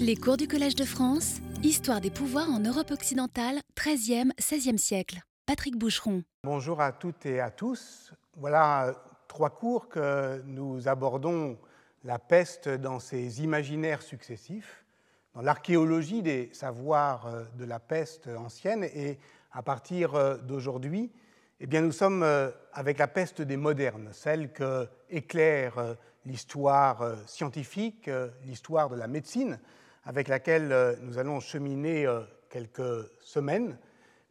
Les cours du Collège de France, Histoire des pouvoirs en Europe occidentale, 13e, 16e siècle. Patrick Boucheron. Bonjour à toutes et à tous. Voilà trois cours que nous abordons la peste dans ses imaginaires successifs, dans l'archéologie des savoirs euh, de la peste ancienne et à partir euh, d'aujourd'hui, eh bien, nous sommes euh, avec la peste des modernes, celle que éclaire l'histoire scientifique, l'histoire de la médecine, avec laquelle nous allons cheminer quelques semaines.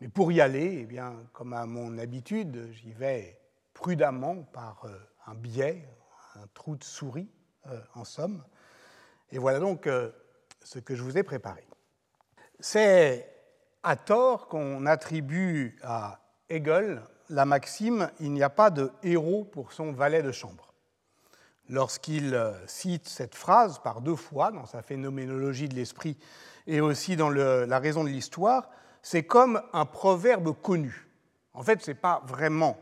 Mais pour y aller, eh bien, comme à mon habitude, j'y vais prudemment par un biais, un trou de souris, en somme. Et voilà donc ce que je vous ai préparé. C'est à tort qu'on attribue à Hegel la maxime Il n'y a pas de héros pour son valet de chambre. Lorsqu'il euh, cite cette phrase par deux fois dans sa phénoménologie de l'esprit et aussi dans la raison de l'histoire, c'est comme un proverbe connu. En fait, ce n'est pas vraiment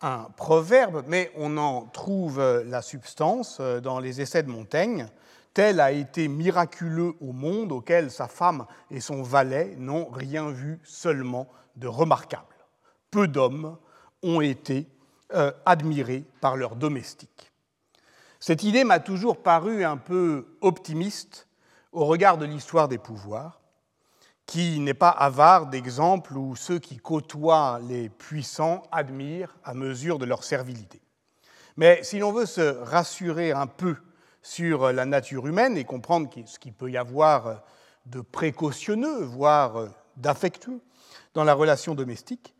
un proverbe, mais on en trouve euh, la substance euh, dans les essais de Montaigne. Tel a été miraculeux au monde auquel sa femme et son valet n'ont rien vu seulement de remarquable. Peu d'hommes ont été admirés par leurs domestiques. Cette idée m'a toujours paru un peu optimiste au regard de l'histoire des pouvoirs, qui n'est pas avare d'exemples où ceux qui côtoient les puissants admirent à mesure de leur servilité. Mais si l'on veut se rassurer un peu sur la nature humaine et comprendre ce qu'il peut y avoir de précautionneux, voire d'affectueux dans la relation domestique,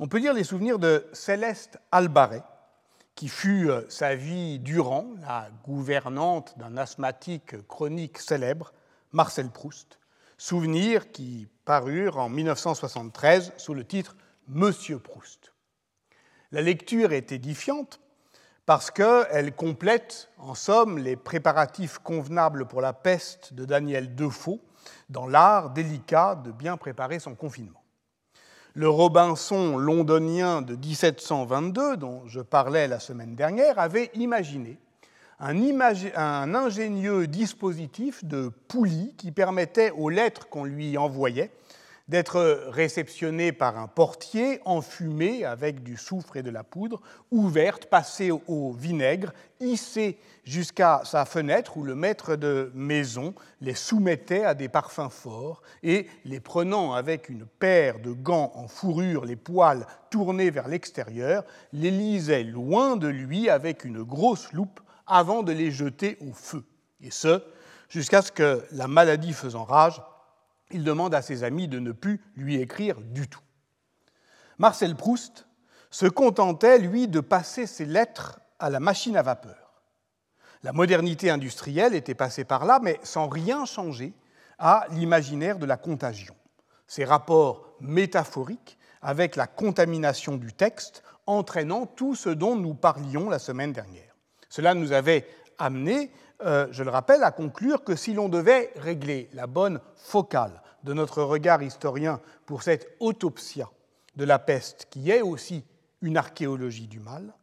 on peut lire les souvenirs de Céleste Albaret, qui fut euh, sa vie durant la gouvernante d'un asthmatique chronique célèbre, Marcel Proust, souvenirs qui parurent en 1973 sous le titre Monsieur Proust. La lecture est édifiante parce qu'elle complète, en somme, les préparatifs convenables pour la peste de Daniel Defoe dans l'art délicat de bien préparer son confinement. Le Robinson londonien de 1722, dont je parlais la semaine dernière, avait imaginé un, un ingénieux dispositif de poulie qui permettait aux lettres qu'on lui envoyait d'être réceptionnée par un portier enfumé avec du soufre et de la poudre, ouverte, passée au vinaigre, hissée jusqu'à sa fenêtre où le maître de maison les soumettait à des parfums forts et, les prenant avec une paire de gants en fourrure, les poils tournés vers l'extérieur, les lisait loin de lui avec une grosse loupe avant de les jeter au feu. Et ce, jusqu'à ce que, la maladie faisant rage, il demande à ses amis de ne plus lui écrire du tout. Marcel Proust se contentait, lui, de passer ses lettres à la machine à vapeur. La modernité industrielle était passée par là, mais sans rien changer à l'imaginaire de la contagion. Ces rapports métaphoriques avec la contamination du texte entraînant tout ce dont nous parlions la semaine dernière. Cela nous avait amené euh, je le rappelle, à conclure que si l'on devait régler la bonne focale de notre regard historien pour cette autopsia de la peste, qui est aussi une archéologie du mal,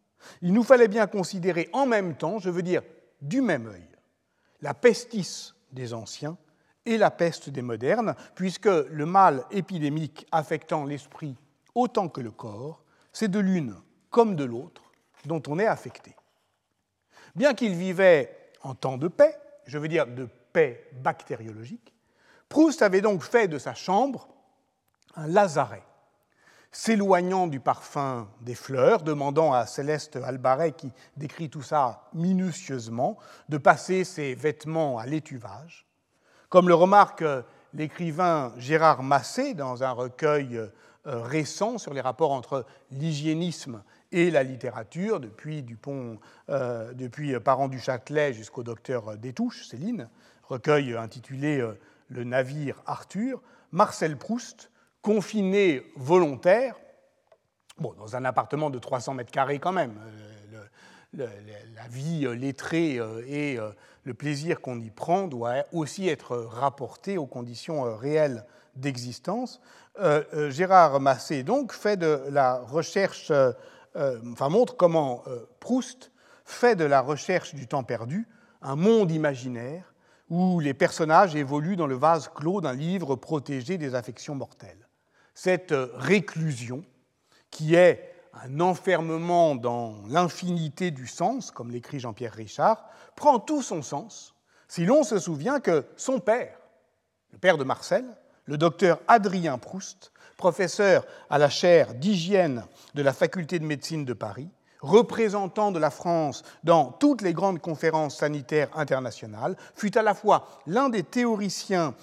il nous fallait bien considérer en même temps, je veux dire du même œil, la pestis des anciens et la peste des modernes, puisque le mal épidémique affectant l'esprit autant que le corps, c'est de l'une comme de l'autre dont on est affecté. Bien qu'il vivait en temps de paix, je veux dire de paix bactériologique, Proust avait donc fait de sa chambre un lazaret, s'éloignant du parfum des fleurs, demandant à Céleste Albaret, qui décrit tout ça minutieusement, de passer ses vêtements à l'étuvage. Comme le remarque l'écrivain Gérard Massé dans un recueil euh, récent sur les rapports entre l'hygiénisme et la littérature, depuis Dupont, euh, depuis Parent du Châtelet jusqu'au docteur Détouche, Céline, recueil intitulé euh, Le navire Arthur, Marcel Proust, confiné volontaire, bon, dans un appartement de 300 mètres carrés quand même, euh, la vie lettrée et le plaisir qu'on y prend doit aussi être rapporté aux conditions réelles d'existence. Gérard Massé, donc, fait de la recherche euh, enfin, montre comment euh, Proust fait de la recherche du temps perdu un monde imaginaire où les personnages évoluent dans le vase clos d'un livre protégé des affections mortelles. Cette réclusion, qui est un enfermement dans l'infinité du sens, comme l'écrit Jean-Pierre Richard, prend tout son sens si l'on se souvient que son père, le père de Marcel, le docteur Adrien Proust, professeur à la chaire d'hygiène de la faculté de médecine de Paris, représentant de la France dans toutes les grandes conférences sanitaires internationales, fut à la fois l'un des théoriciens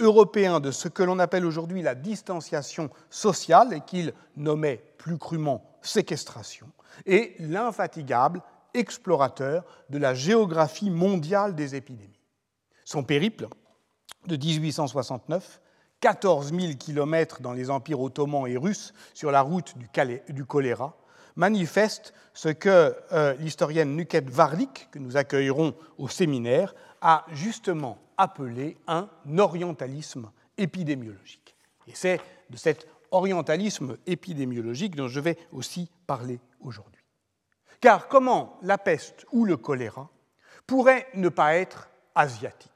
européens de ce que l'on appelle aujourd'hui la distanciation sociale et qu'il nommait plus crûment séquestration, et l'infatigable explorateur de la géographie mondiale des épidémies. Son périple de 1869 14 000 kilomètres dans les empires ottomans et russes sur la route du, choléra, manifeste ce que euh, l'historienne Nuket Varlik, que nous accueillerons au séminaire, a justement appelé un orientalisme épidémiologique. Et c'est de cet orientalisme épidémiologique dont je vais aussi parler aujourd'hui. Car comment la peste ou le choléra pourrait ne pas être asiatique?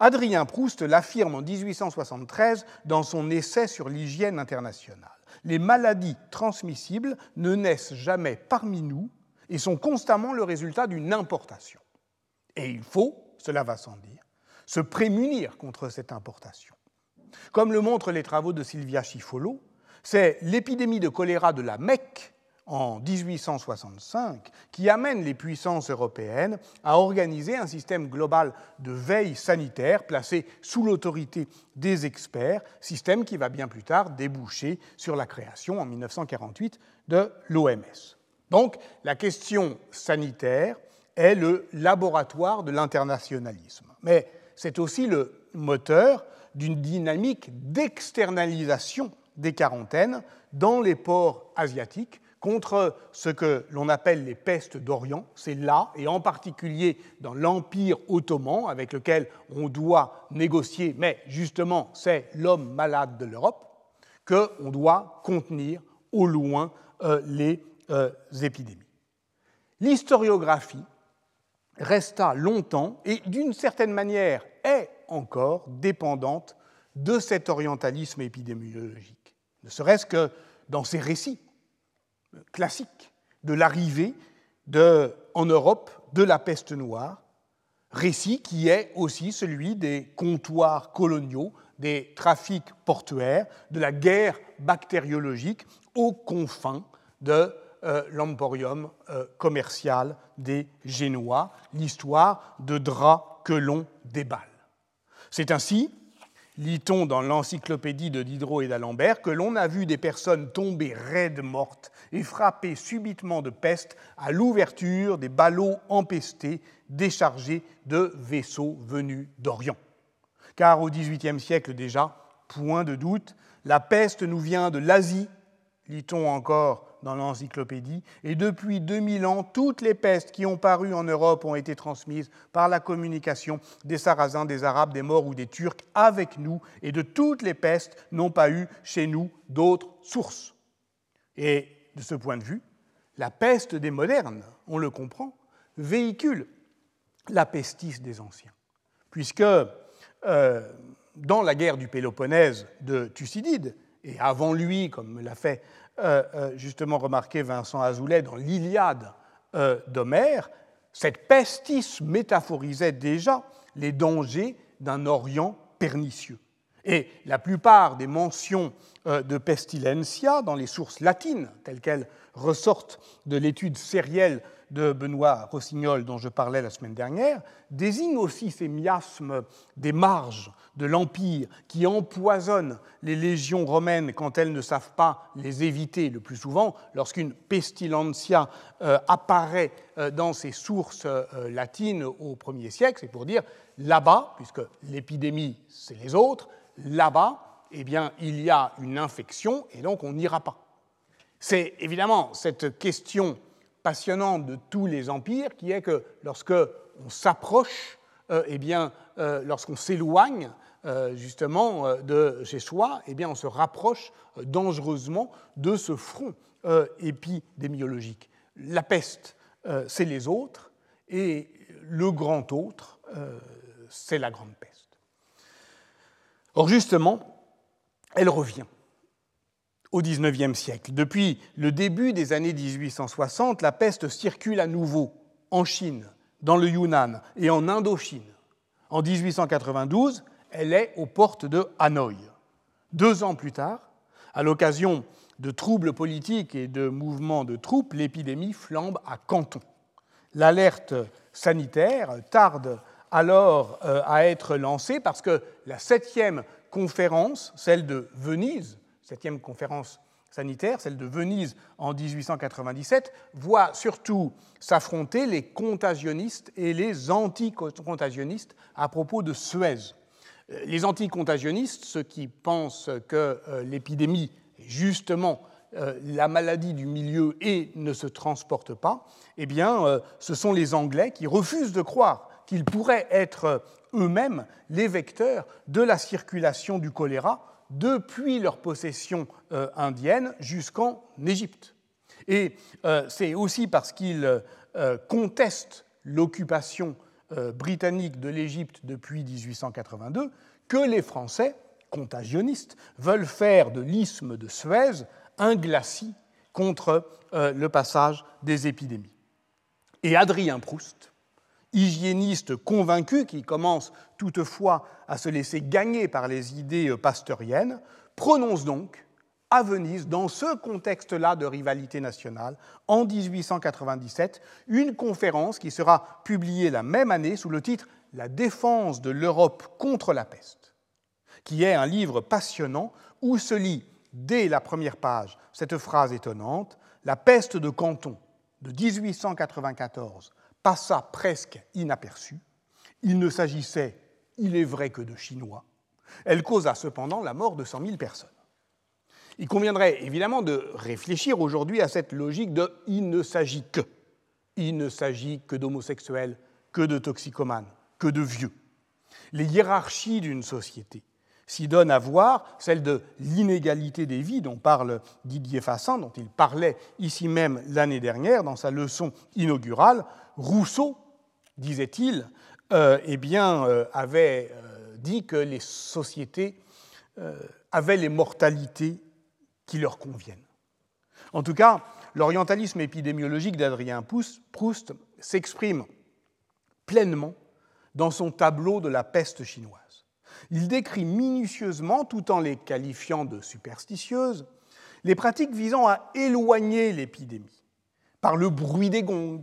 Adrien Proust l'affirme en 1873 dans son essai sur l'hygiène internationale. Les maladies transmissibles ne naissent jamais parmi nous et sont constamment le résultat d'une importation. Et il faut, cela va sans dire, se prémunir contre cette importation. Comme le montrent les travaux de Sylvia Schifolo, c'est l'épidémie de choléra de la Mecque en 1865 qui amène les puissances européennes à organiser un système global de veille sanitaire placé sous l'autorité des experts, système qui va bien plus tard déboucher sur la création en 1948 de l'OMS. Donc la question sanitaire est le laboratoire de l'internationalisme, mais c'est aussi le moteur d'une dynamique d'externalisation des quarantaines dans les ports asiatiques contre ce que l'on appelle les pestes d'Orient. C'est là, et en particulier dans l'Empire ottoman, avec lequel on doit négocier, mais justement c'est l'homme malade de l'Europe, qu'on doit contenir au loin euh, les euh, épidémies. L'historiographie resta longtemps et d'une certaine manière est encore dépendante de cet orientalisme épidémiologique, ne serait-ce que dans ses récits classique de l'arrivée en Europe de la peste noire, récit qui est aussi celui des comptoirs coloniaux, des trafics portuaires, de la guerre bactériologique aux confins de euh, l'emporium euh, commercial des Génois, l'histoire de draps que l'on déballe. C'est ainsi lit-on dans l'encyclopédie de Diderot et d'Alembert, que l'on a vu des personnes tomber raides mortes et frappées subitement de peste à l'ouverture des ballots empestés déchargés de vaisseaux venus d'Orient. Car au XVIIIe siècle déjà, point de doute, la peste nous vient de l'Asie, lit-on encore dans l'encyclopédie, et depuis 2000 ans, toutes les pestes qui ont paru en Europe ont été transmises par la communication des Sarrasins, des Arabes, des Morts ou des Turcs avec nous, et de toutes les pestes n'ont pas eu chez nous d'autres sources. Et de ce point de vue, la peste des modernes, on le comprend, véhicule la pestis des anciens, puisque euh, dans la guerre du Péloponnèse de Thucydide, et avant lui, comme l'a fait justement remarqué Vincent Azoulay dans l'Iliade euh, d'Homère, cette pestis métaphorisait déjà les dangers d'un Orient pernicieux. Et la plupart des mentions de pestilentia dans les sources latines, telles qu'elles ressortent de l'étude sérielle de Benoît Rossignol dont je parlais la semaine dernière, désignent aussi ces miasmes des marges de l'Empire qui empoisonnent les légions romaines quand elles ne savent pas les éviter le plus souvent. Lorsqu'une pestilentia euh, apparaît euh, dans ces sources euh, latines au 1er siècle, c'est pour dire là-bas, puisque l'épidémie c'est les autres, là-bas, eh bien, il y a une infection et donc on n'ira pas. C'est évidemment cette question passionnante de tous les empires qui est que lorsque on s'approche, eh bien, lorsqu'on s'éloigne euh, justement euh, de chez soi, eh on se rapproche euh, dangereusement de ce front épidémiologique. La peste, c'est les autres, et le grand autre, c'est la Grande Peste. Or justement, elle revient au XIXe siècle. Depuis le début des années 1860, la peste circule à nouveau en Chine, dans le Yunnan et en Indochine. En 1892, elle est aux portes de Hanoï. Deux ans plus tard, à l'occasion de troubles politiques et de mouvements de troupes, l'épidémie flambe à Canton. L'alerte sanitaire tarde alors euh, à être lancée parce que la septième conférence, celle de Venise, septième conférence sanitaire, celle de Venise en 1897, voit surtout s'affronter les contagionnistes et les anti-contagionnistes à propos de Suez. Euh, les anti-contagionnistes, ceux qui pensent que euh, l'épidémie est justement euh, la maladie du milieu et ne se transporte pas, eh bien, ce sont les Anglais qui refusent de croire qu'ils pourraient être eux-mêmes les vecteurs de la circulation du choléra depuis leur possession euh, indienne jusqu'en Égypte. Et euh, c'est aussi parce qu'ils euh, contestent l'occupation britannique de l'Égypte depuis 1882 que les Français, contagionnistes, veulent faire de l'isthme de Suez un glacis contre le passage des épidémies. Et Adrien Proust, hygiéniste convaincu qui commence toutefois à se laisser gagner par les idées pasteuriennes, prononce donc à Venise, dans ce contexte-là de rivalité nationale, en 1897, une conférence qui sera publiée la même année sous le titre La défense de l'Europe contre la peste, qui est un livre passionnant où se lit dès la première page cette phrase étonnante La peste de Canton de 1894 passa presque inaperçue. Il ne s'agissait, il est vrai, que de Chinois. Elle causa cependant la mort de 100 000 personnes. Il conviendrait évidemment de réfléchir aujourd'hui à cette logique de il ne s'agit que. Il ne s'agit que d'homosexuels, que de toxicomanes, que de vieux. Les hiérarchies d'une société s'y donnent à voir, celle de l'inégalité des vies dont parle Didier Fassin, dont il parlait ici même l'année dernière dans sa leçon inaugurale, Rousseau, disait-il, euh, eh bien, euh, avait euh, dit que les sociétés avaient les mortalités qui leur conviennent. En tout cas, l'orientalisme épidémiologique d'Adrien Proust s'exprime pleinement dans son tableau de la peste chinoise. Il décrit minutieusement, tout en les qualifiant de superstitieuses, les pratiques visant à éloigner l'épidémie par le bruit des gongs,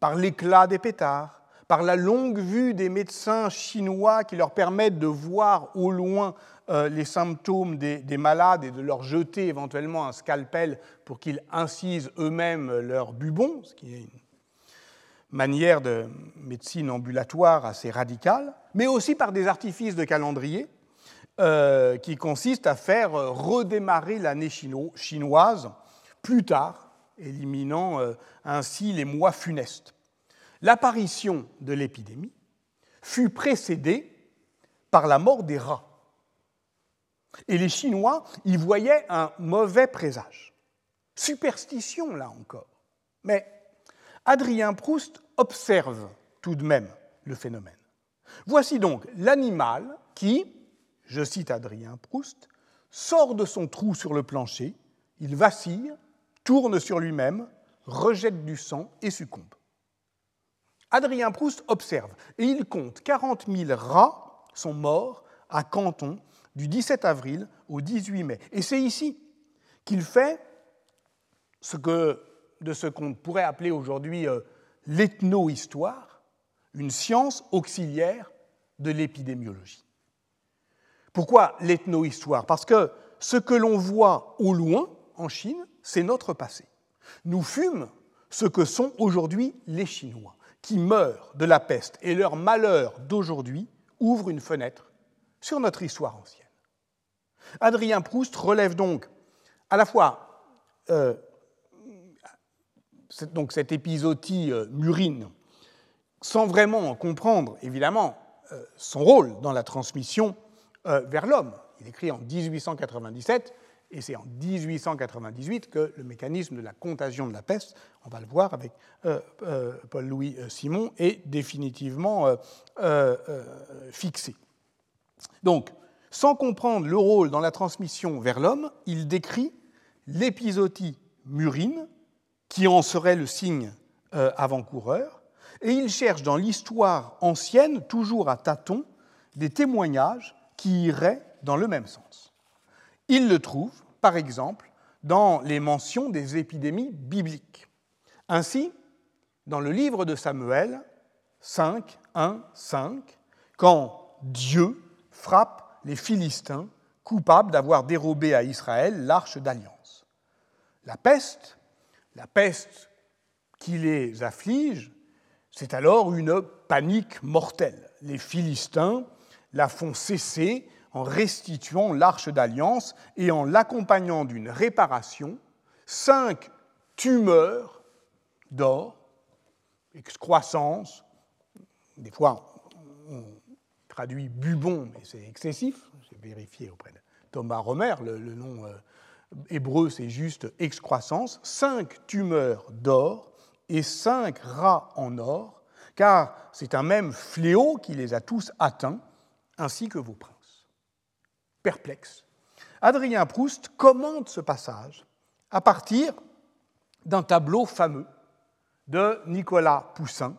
par l'éclat des pétards, par la longue vue des médecins chinois qui leur permettent de voir au loin euh, les symptômes des, malades et de leur jeter éventuellement un scalpel pour qu'ils incisent eux-mêmes leur bubon, ce qui est une manière de médecine ambulatoire assez radicale, mais aussi par des artifices de calendrier euh, qui consistent à faire redémarrer l'année chinoise plus tard éliminant euh, ainsi les mois funestes. L'apparition de l'épidémie fut précédée par la mort des rats. Et les Chinois y voyaient un mauvais présage. Superstition, là encore. Mais Adrien Proust observe tout de même le phénomène. Voici donc l'animal qui, je cite Adrien Proust, sort de son trou sur le plancher, il vacille, tourne sur lui-même, rejette du sang et succombe. Adrien Proust observe et il compte 40 000 rats sont morts à Canton du 17 avril au 18 mai. Et c'est ici qu'il fait ce que, de ce qu'on pourrait appeler aujourd'hui euh, l'ethno-histoire, une science auxiliaire de l'épidémiologie. Pourquoi l'ethno-histoire? Parce que ce que l'on voit au loin en Chine, c'est notre passé. Nous fûmes ce que sont aujourd'hui les Chinois, qui meurent de la peste, et leur malheur d'aujourd'hui ouvre une fenêtre sur notre histoire ancienne. Adrien Proust relève donc à la fois euh, donc cette épisodie euh, murine, sans vraiment comprendre évidemment euh, son rôle dans la transmission vers l'homme. Il écrit en 1897 Et c'est en 1898 que le mécanisme de la contagion de la peste, on va le voir avec euh, euh, Paul-Louis euh, Simon, est définitivement fixé. Donc, sans comprendre le rôle dans la transmission vers l'homme, il décrit l'épisodie murine, qui en serait le signe avant-coureur, et il cherche dans l'histoire ancienne, toujours à tâtons, des témoignages qui iraient dans le même sens. Il le trouve, par exemple, dans les mentions des épidémies bibliques. Ainsi, dans le livre de Samuel 5, 1, 5, quand Dieu frappe les Philistins coupables d'avoir dérobé à Israël l'arche d'alliance. La peste, la peste qui les afflige, c'est alors une panique mortelle. Les Philistins la font cesser en restituant l'arche d'alliance et en l'accompagnant d'une réparation, cinq tumeurs d'or, excroissance, des fois on traduit bubon, mais c'est excessif, j'ai vérifié auprès de Thomas Romer, le, nom euh, hébreu c'est juste excroissance, cinq tumeurs d'or et cinq rats en or, car c'est un même fléau qui les a tous atteints, ainsi que vos princes perplexe, Adrien Proust commente ce passage à partir d'un tableau fameux de Nicolas Poussin,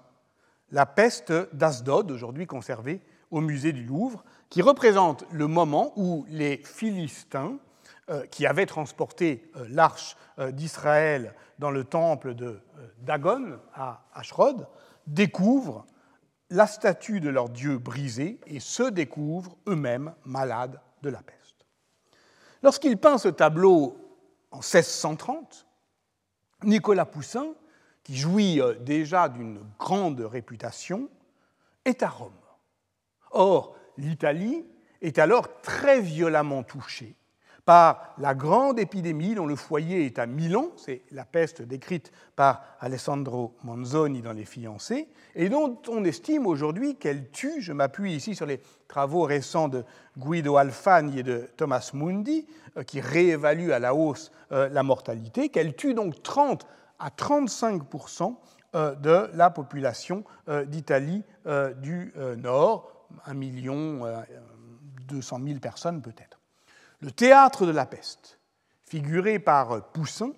La peste d'Asdod, aujourd'hui conservé au musée du Louvre, qui représente le moment où les Philistins, euh, qui avaient transporté euh, l'arche euh, d'Israël dans le temple de Dagon à Ashrod, découvrent la statue de leur dieu brisée et se découvrent eux-mêmes malades de la peste. Lorsqu'il peint ce tableau en 1630, Nicolas Poussin, qui jouit euh, déjà d'une grande réputation, est à Rome. Or, l'Italie est alors très violemment touchée par la grande épidémie dont le foyer est à Milan, c'est la peste décrite par Alessandro Manzoni dans Les Fiancés, et dont on estime aujourd'hui qu'elle tue, je m'appuie ici sur les travaux récents de Guido Alfani et de Thomas Mundi, euh, qui réévaluent à la hausse euh, la mortalité, qu'elle tue donc 30 à 35% euh, de la population d'Italie du Nord, 1 million 200 000 personnes peut-être. Le théâtre de la peste, figuré par Poussin,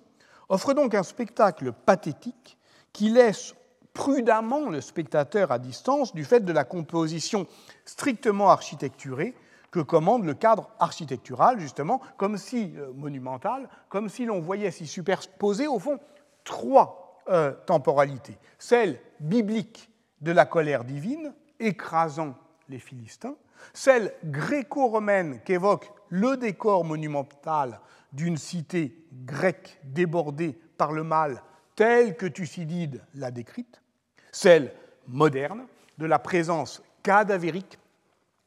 offre donc un spectacle pathétique qui laisse prudemment le spectateur à distance du fait de la composition strictement architecturée que commande le cadre architectural, justement, comme si, euh, monumental, comme si l'on voyait s'y superposer, au fond, trois euh, temporalités. Celle biblique de la colère divine, écrasant les Philistins, celle gréco-romaine qu'évoque le décor monumental d'une cité grecque débordée par le mal telle que Thucydide l'a décrite, celle moderne de la présence cadavérique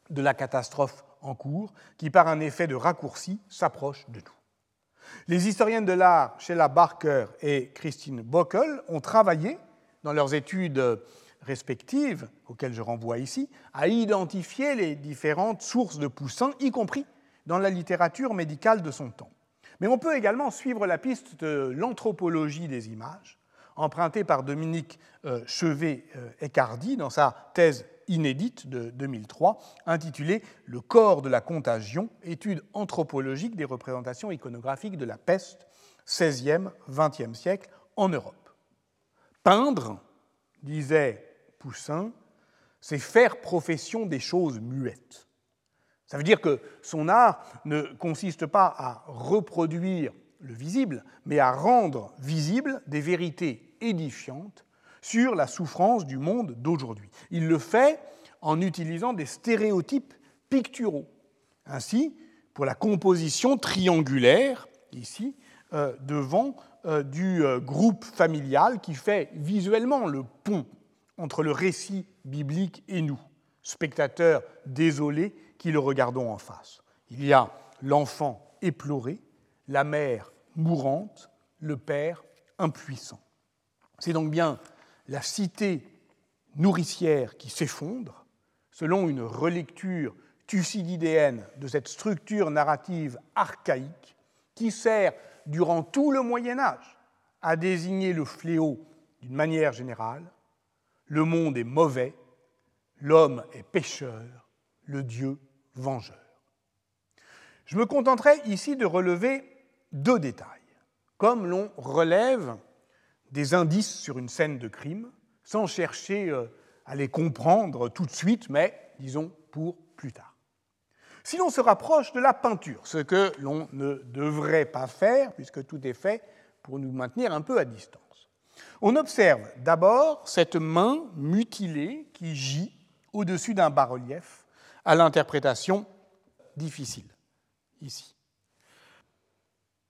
de la catastrophe en cours, qui par un effet de raccourci s'approche de nous. Les historiennes de l'art Sheila Barker et Christine Bockel ont travaillé dans leurs études respectives, auxquelles je renvoie ici, à identifier les différentes sources de Poussin, y compris dans la littérature médicale de son temps. Mais on peut également suivre la piste de l'anthropologie des images, empruntée par Dominique euh, Chevet-Ecardi euh, dans sa thèse inédite de 2003, intitulée Le corps de la contagion, étude anthropologique des représentations iconographiques de la peste, 16e, 20e siècle en Europe. Peindre, disait Poussin, c'est faire profession des choses muettes. Ça veut dire que son art ne consiste pas à reproduire le visible, mais à rendre visibles des vérités édifiantes sur la souffrance du monde d'aujourd'hui. Il le fait en utilisant des stéréotypes picturaux. Ainsi, pour la composition triangulaire, ici, euh, devant euh, du euh, groupe familial qui fait visuellement le pont entre le récit biblique et nous, spectateurs désolés qui le regardons en face. Il y a l'enfant éploré, la mère mourante, le père impuissant. C'est donc bien la cité nourricière qui s'effondre, selon une relecture thucydidéenne de cette structure narrative archaïque qui sert durant tout le Moyen Âge à désigner le fléau d'une manière générale. Le monde est mauvais, l'homme est pécheur, le Dieu vengeur. Je me contenterai ici de relever deux détails, comme l'on relève des indices sur une scène de crime, sans chercher euh, à les comprendre tout de suite, mais disons pour plus tard. Si l'on se rapproche de la peinture, ce que l'on ne devrait pas faire, puisque tout est fait pour nous maintenir un peu à distance, on observe d'abord cette main mutilée qui gît au-dessus d'un bas-relief à l'interprétation difficile, ici.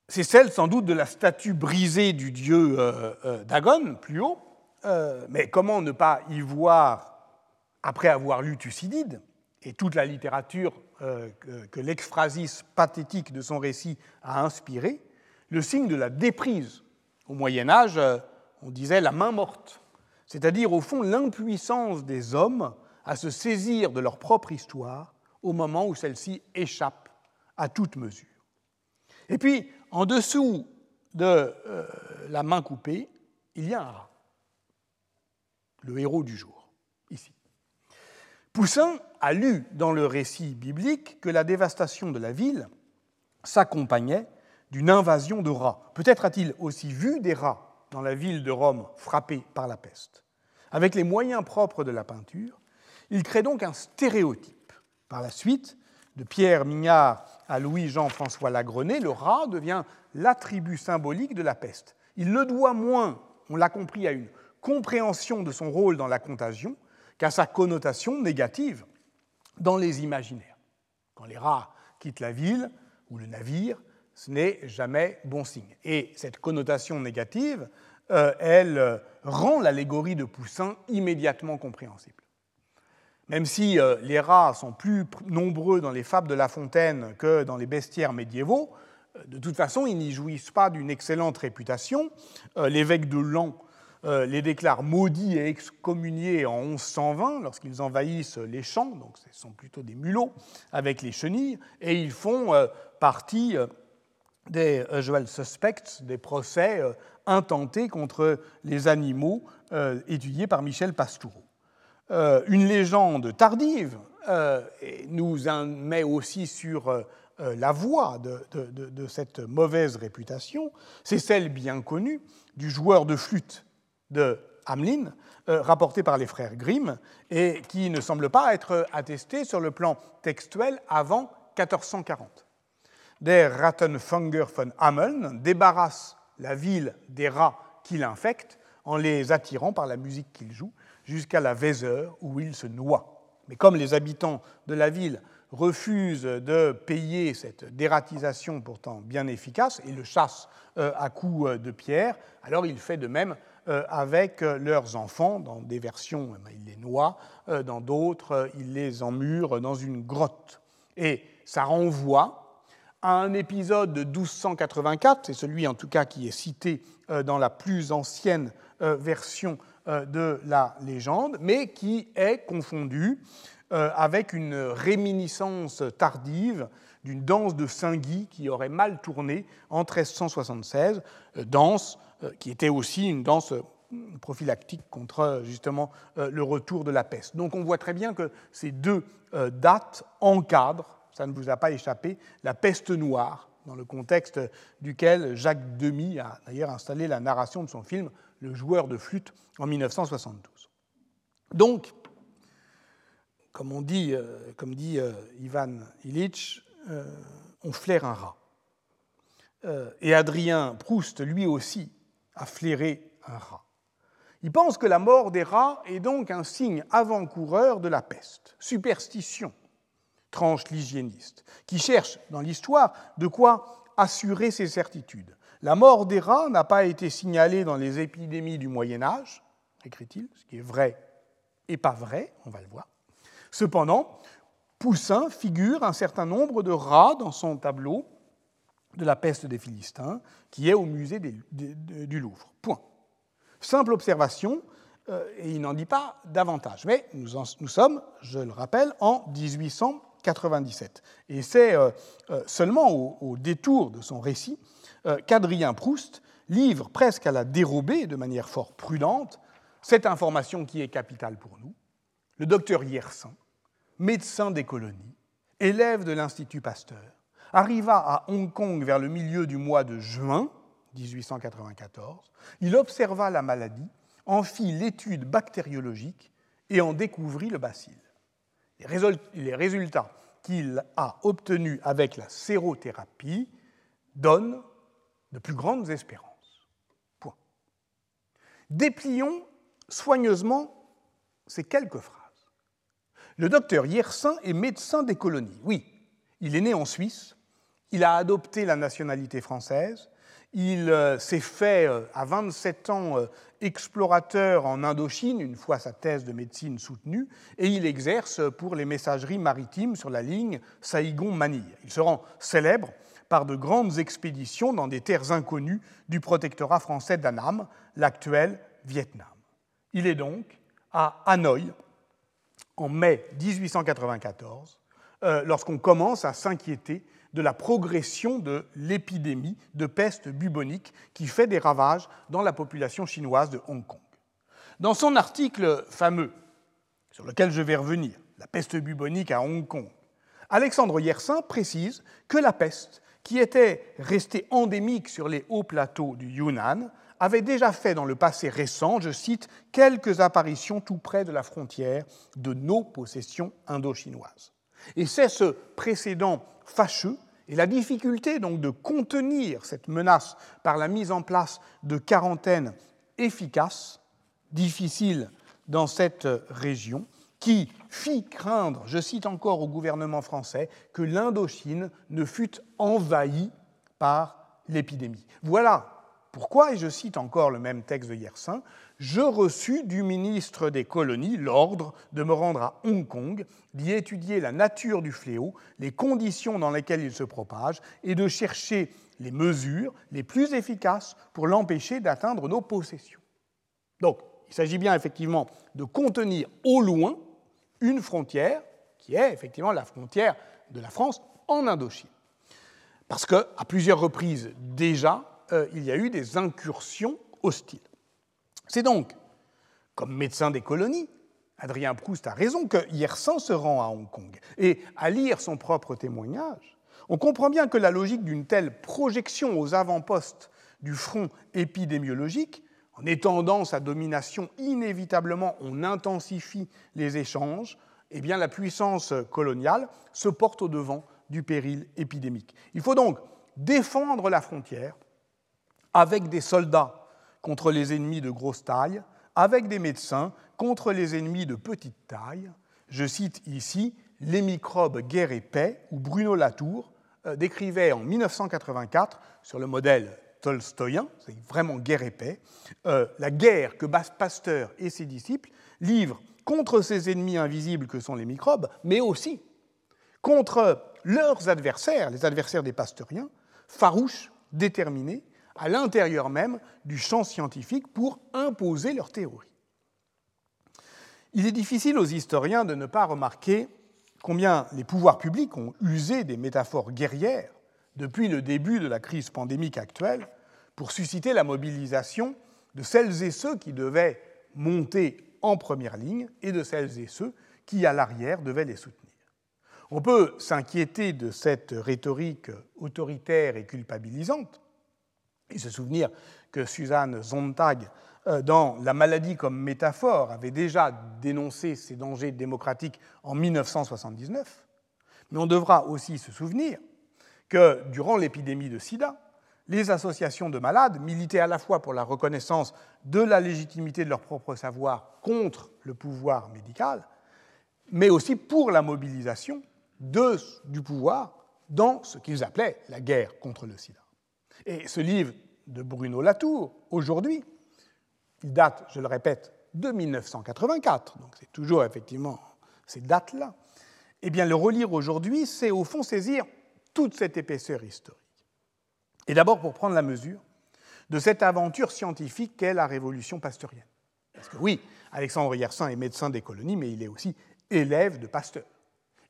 C'est celle sans doute de la statue brisée du dieu euh, euh, Dagon, plus haut, euh, mais comment ne pas y voir, après avoir lu Thucydide, et toute la littérature que, que pathétique de son récit a inspiré, le signe de la déprise. Au Moyen Âge, on disait la main morte, c'est-à-dire au fond l'impuissance des hommes à se saisir de leur propre histoire au moment où celle-ci échappe à toute mesure. Et puis, en dessous de euh, la main coupée, il y a un rat, le héros du jour, ici. Poussin a lu dans le récit biblique que la dévastation de la ville s'accompagnait d'une invasion de rats. Peut-être a-t-il aussi vu des rats dans la ville de Rome frappée par la peste. Avec les moyens propres de la peinture, il crée donc un stéréotype. Par la suite, de Pierre Mignard à Louis-Jean-François Lagrenet, le rat devient l'attribut symbolique de la peste. Il le doit moins, on l'a compris, à une compréhension de son rôle dans la contagion qu'à sa connotation négative dans les imaginaires. Quand les rats quittent la ville ou le navire, ce n'est jamais bon signe. Et cette connotation négative, euh, elle euh, rend l'allégorie de Poussin immédiatement compréhensible. Même si euh, les rats sont plus nombreux dans les fables de La Fontaine que dans les bestiaires médiévaux, euh, de toute façon, ils n'y jouissent pas d'une excellente réputation. Euh, l'évêque de Lan les déclare maudits et excommuniés en 1120 lorsqu'ils envahissent les champs, donc ce sont plutôt des mulots avec les chenilles, et ils font partie des usual suspects, des procès intentés contre les animaux étudiés par Michel Pastoureau. Euh, une légende tardive euh, nous met aussi sur euh, la voie de, cette mauvaise réputation, c'est celle bien connue du joueur de flûte de Hamelin, rapporté par les frères Grimm, et qui ne semble pas être attesté sur le plan textuel avant 1440. Der Rattenfanger von Hameln débarrasse la ville des rats qui l'infectent en les attirant par la musique qu'il joue, jusqu'à la Weser où il se noie. Mais comme les habitants de la ville refusent de payer cette dératisation pourtant bien efficace et le chassent euh, à coups euh, de pierre, alors il fait de même euh, avec leurs enfants. Dans des versions, eh ben, il les noie, dans d'autres, il les emmure dans une grotte. Et ça renvoie à un épisode de 1284, c'est celui en tout cas qui est cité dans la plus ancienne version de la légende, mais qui est confondu euh, avec une réminiscence tardive d'une danse de Saint-Guy qui aurait mal tourné en 1376, euh, danse qui était aussi une danse prophylactique contre justement le retour de la peste. Donc on voit très bien que ces deux dates encadrent, ça ne vous a pas échappé, la peste noire, dans le contexte duquel Jacques Demy a d'ailleurs installé la narration de son film le joueur de flûte en 1972. Donc, comme, dit, euh, euh, Ivan Illich, euh, on flaire un rat. et Adrien Proust, lui aussi, a flairé un rat. Il pense que la mort des rats est donc un signe avant-coureur de la peste. Superstition, tranche l'hygiéniste, qui cherche dans l'histoire de quoi assurer ses certitudes. La mort des rats n'a pas été signalée dans les épidémies du Moyen Âge, écrit-il, ce qui est vrai et pas vrai, on va le voir. Cependant, Poussin figure un certain nombre de rats dans son tableau de la peste des Philistins, qui est au musée du Louvre. Point. Simple observation, euh, et il n'en dit pas davantage. Mais nous, sommes, je le rappelle, en 1800 1797. Et c'est euh, euh, seulement au, détour de son récit qu'Adrien Proust livre presque à la dérobée, de manière fort prudente, cette information qui est capitale pour nous. Le docteur Yersin, médecin des colonies, élève de l'Institut Pasteur, arriva à Hong Kong vers le milieu du mois de juin 1894. Il observa la maladie, en fit l'étude bactériologique et en découvrit le bacille. Les résultats qu'il a obtenus avec la sérothérapie donnent de plus grandes espérances. Point. Déplions soigneusement ces quelques phrases. Le docteur Yersin est médecin des colonies. Oui, il est né en Suisse, il a adopté la nationalité française, il euh, s'est fait euh, à 27 ans euh, explorateur en Indochine, une fois sa thèse de médecine soutenue, et il exerce pour les messageries maritimes sur la ligne Saïgon-Manille. Il se rend célèbre par de grandes expéditions dans des terres inconnues du protectorat français d'Annam, l'actuel Vietnam. Il est donc à Hanoï en mai 1894, lorsqu'on commence à s'inquiéter de la progression de l'épidémie de peste bubonique qui fait des ravages dans la population chinoise de Hong Kong. Dans son article fameux, sur lequel je vais revenir, La peste bubonique à Hong Kong, Alexandre Yersin précise que la peste, qui était restée endémique sur les hauts plateaux du Yunnan, avait déjà fait dans le passé récent, je cite, quelques apparitions tout près de la frontière de nos possessions indo-chinoises. Et c'est ce précédent fâcheux et la difficulté donc de contenir cette menace par la mise en place de quarantaines efficaces, difficiles dans cette région, qui fit craindre, je cite encore au gouvernement français, que l'Indochine ne fût envahie par l'épidémie. Voilà pourquoi, et je cite encore le même texte de Yersin, je reçus du ministre des colonies l'ordre de me rendre à Hong Kong, d'y étudier la nature du fléau, les conditions dans lesquelles il se propage, et de chercher les mesures les plus efficaces pour l'empêcher d'atteindre nos possessions. Donc, il s'agit bien effectivement de contenir au loin une frontière qui est effectivement la frontière de la France en Indochine. Parce qu'à plusieurs reprises déjà, euh, il y a eu des incursions hostiles. C'est donc, comme médecin des colonies, Adrien Proust a raison que Yersin se rend à Hong Kong. Et à lire son propre témoignage, on comprend bien que la logique d'une telle projection aux avant-postes du front épidémiologique, en étendant sa domination inévitablement, on intensifie les échanges, eh bien la puissance coloniale se porte au devant du péril épidémique. Il faut donc défendre la frontière avec des soldats contre les ennemis de grosse taille, avec des médecins contre les ennemis de petite taille. Je cite ici Les microbes, guerre et paix, où Bruno Latour euh, décrivait en 1984, sur le modèle tolstoïen, c'est vraiment guerre et paix, euh, la guerre que Pasteur et ses disciples livrent contre ces ennemis invisibles que sont les microbes, mais aussi contre leurs adversaires, les adversaires des pasteuriens, farouches, déterminés, à l'intérieur même du champ scientifique pour imposer leur théorie. Il est difficile aux historiens de ne pas remarquer combien les pouvoirs publics ont usé des métaphores guerrières depuis le début de la crise pandémique actuelle pour susciter la mobilisation de celles et ceux qui devaient monter en première ligne et de celles et ceux qui, à l'arrière, devaient les soutenir. On peut s'inquiéter de cette rhétorique autoritaire et culpabilisante, et se souvenir que Suzanne Zontag, euh, dans La maladie comme métaphore, avait déjà dénoncé ces dangers démocratiques en 1979. Mais on devra aussi se souvenir que durant l'épidémie de sida, les associations de malades militaient à la fois pour la reconnaissance de la légitimité de leur propre savoir contre le pouvoir médical, mais aussi pour la mobilisation du pouvoir dans ce qu'ils appelaient la guerre contre le sida. Et ce livre de Bruno Latour, aujourd'hui, il date, je le répète, de 1984, donc c'est toujours effectivement ces dates-là, eh bien le relire aujourd'hui, c'est au fond saisir toute cette épaisseur historique. Et d'abord pour prendre la mesure de cette aventure scientifique qu'est la révolution pasteurienne. Parce que oui, Alexandre Yersin est médecin des colonies, mais il est aussi élève de Pasteur.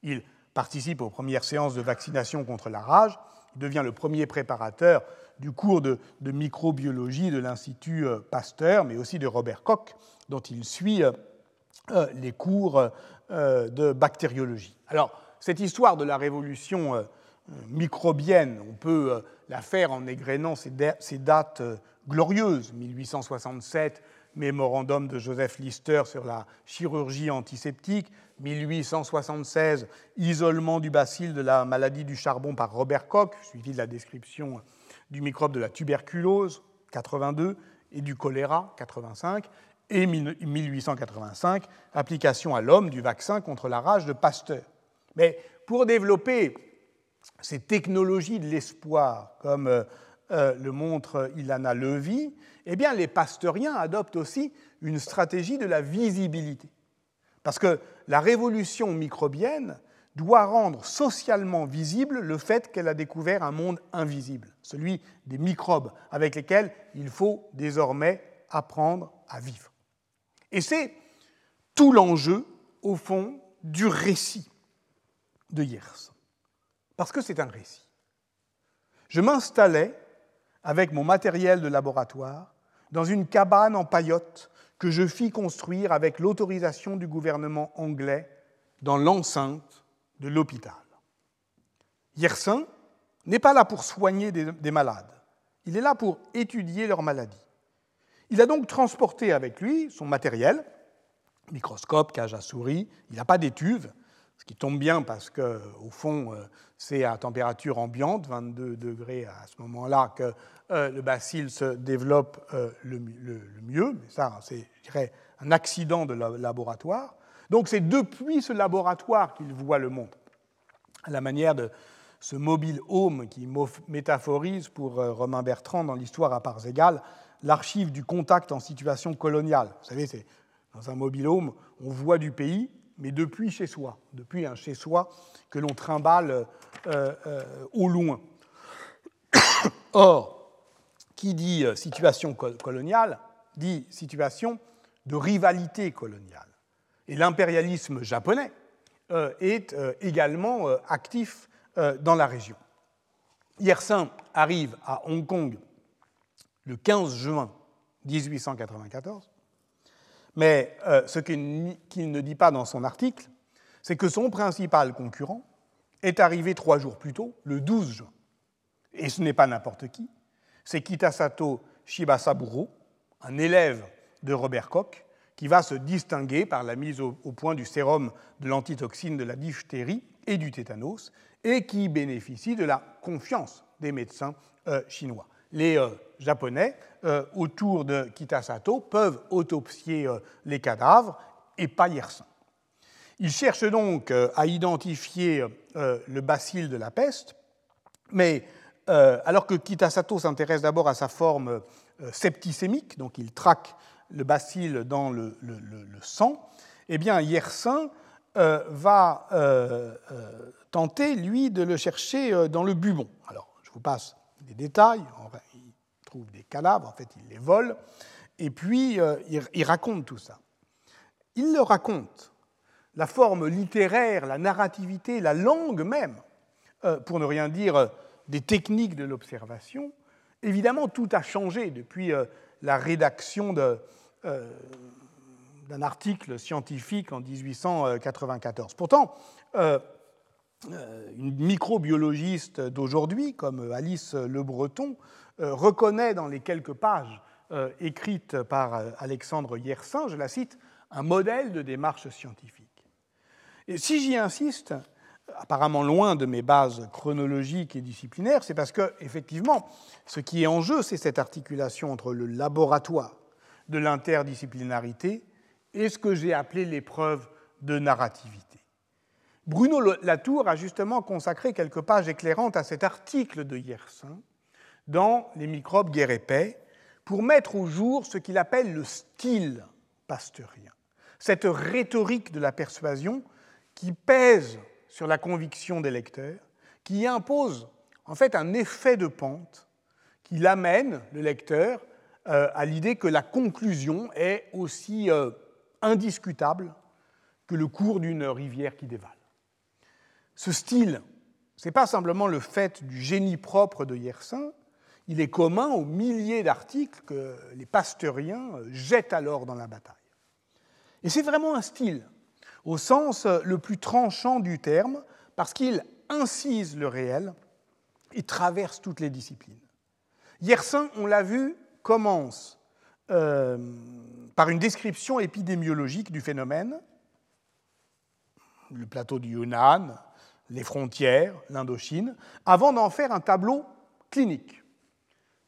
Il participe aux premières séances de vaccination contre la rage. Il devient le premier préparateur du cours de, microbiologie de l'Institut euh, Pasteur, mais aussi de Robert Koch, dont il suit euh, euh, les cours de bactériologie. Alors, cette histoire de la révolution microbienne, on peut la faire en égrénant ces dates glorieuses, 1867, mémorandum de Joseph Lister sur la chirurgie antiseptique, 1876, isolement du bacille de la maladie du charbon par Robert Koch, suivi de la description du microbe de la tuberculose, 82, et du choléra, 85, et 1885, application à l'homme du vaccin contre la rage de Pasteur. Mais pour développer ces technologies de l'espoir, comme euh, euh, le montre Ilana Levy, eh bien, les pasteuriens adoptent aussi une stratégie de la visibilité. Parce que la révolution microbienne doit rendre socialement visible le fait qu'elle a découvert un monde invisible, celui des microbes, avec lesquels il faut désormais apprendre à vivre. Et c'est tout l'enjeu, au fond, du récit de Yersin. Parce que c'est un récit. Je m'installais avec mon matériel de laboratoire dans une cabane en paillotte que je fis construire avec l'autorisation du gouvernement anglais dans l'enceinte de l'hôpital. Yersin n'est pas là pour soigner des, malades, il est là pour étudier leur maladie. Il a donc transporté avec lui son matériel, microscope, cage à souris, il n'a pas d'étuve, qui tombe bien parce que, au fond, euh, c'est à température ambiante, 22 degrés à ce moment-là, que euh, le bacille se développe euh, le, mieux. Mais ça, c'est, je dirais, un accident de laboratoire. Donc c'est depuis ce laboratoire qu'il voit le monde, à la manière de ce mobile home qui métaphorise pour Romain Bertrand dans l'histoire à parts égales l'archive du contact en situation coloniale. Vous savez, c'est dans un mobile home, on voit du pays, mais depuis chez soi, depuis un chez soi que l'on trimballe euh, euh, au loin. Or, qui dit euh, situation coloniale dit situation de rivalité coloniale. Et l'impérialisme japonais est également actif dans la région. Yersin arrive à Hong Kong le 15 juin 1894 mais euh, ce qu'il ne dit pas dans son article, c'est que son principal concurrent est arrivé trois jours plus tôt, le 12 juin. Et ce n'est pas n'importe qui, c'est Kitasato Shibasaburo, un élève de Robert Koch, qui va se distinguer par la mise au, point du sérum de l'antitoxine de la diphtérie et du tétanos, et qui bénéficie de la confiance des médecins euh, chinois. Les euh, Japonais euh, autour de Kitasato peuvent autopsier euh, les cadavres et pas Yersin. Ils cherchent donc à identifier le bacille de la peste, mais alors que Kitasato s'intéresse d'abord à sa forme septicémique, donc il traque le bacille dans le, sang, eh bien Yersin va tenter, lui, de le chercher dans le bubon. Alors, je vous passe des détails trouve des cadavres, en fait, il les vole, et puis euh, il, raconte tout ça. Il le raconte. La forme littéraire, la narrativité, la langue même, euh, pour ne rien dire euh, des techniques de l'observation, évidemment, tout a changé depuis la rédaction d'un article scientifique en 1894. Pourtant, une microbiologiste d'aujourd'hui, comme Alice Le Breton, euh, reconnaît dans les quelques pages euh, écrites par euh, Alexandre Yersin, je la cite, un modèle de démarche scientifique. Et si j'y insiste, apparemment loin de mes bases chronologiques et disciplinaires, c'est parce que, effectivement, ce qui est en jeu, c'est cette articulation entre le laboratoire de l'interdisciplinarité et ce que j'ai appelé l'épreuve de narrativité. Bruno Latour a justement consacré quelques pages éclairantes à cet article de Yersin, dans les microbes guerre et paix pour mettre au jour ce qu'il appelle le style pasteurien, cette rhétorique de la persuasion qui pèse sur la conviction des lecteurs, qui impose en fait un effet de pente qui l'amène, le lecteur, euh, à l'idée que la conclusion est aussi euh, indiscutable que le cours d'une rivière qui dévale. Ce style, ce n'est pas simplement le fait du génie propre de Yersin, il est commun aux milliers d'articles que les pasteuriens jettent alors dans la bataille. Et c'est vraiment un style, au sens le plus tranchant du terme, parce qu'il incise le réel et traverse toutes les disciplines. Yersin, on l'a vu, commence euh, par une description épidémiologique du phénomène, le plateau du Yunnan, les frontières, l'Indochine, avant d'en faire un tableau clinique.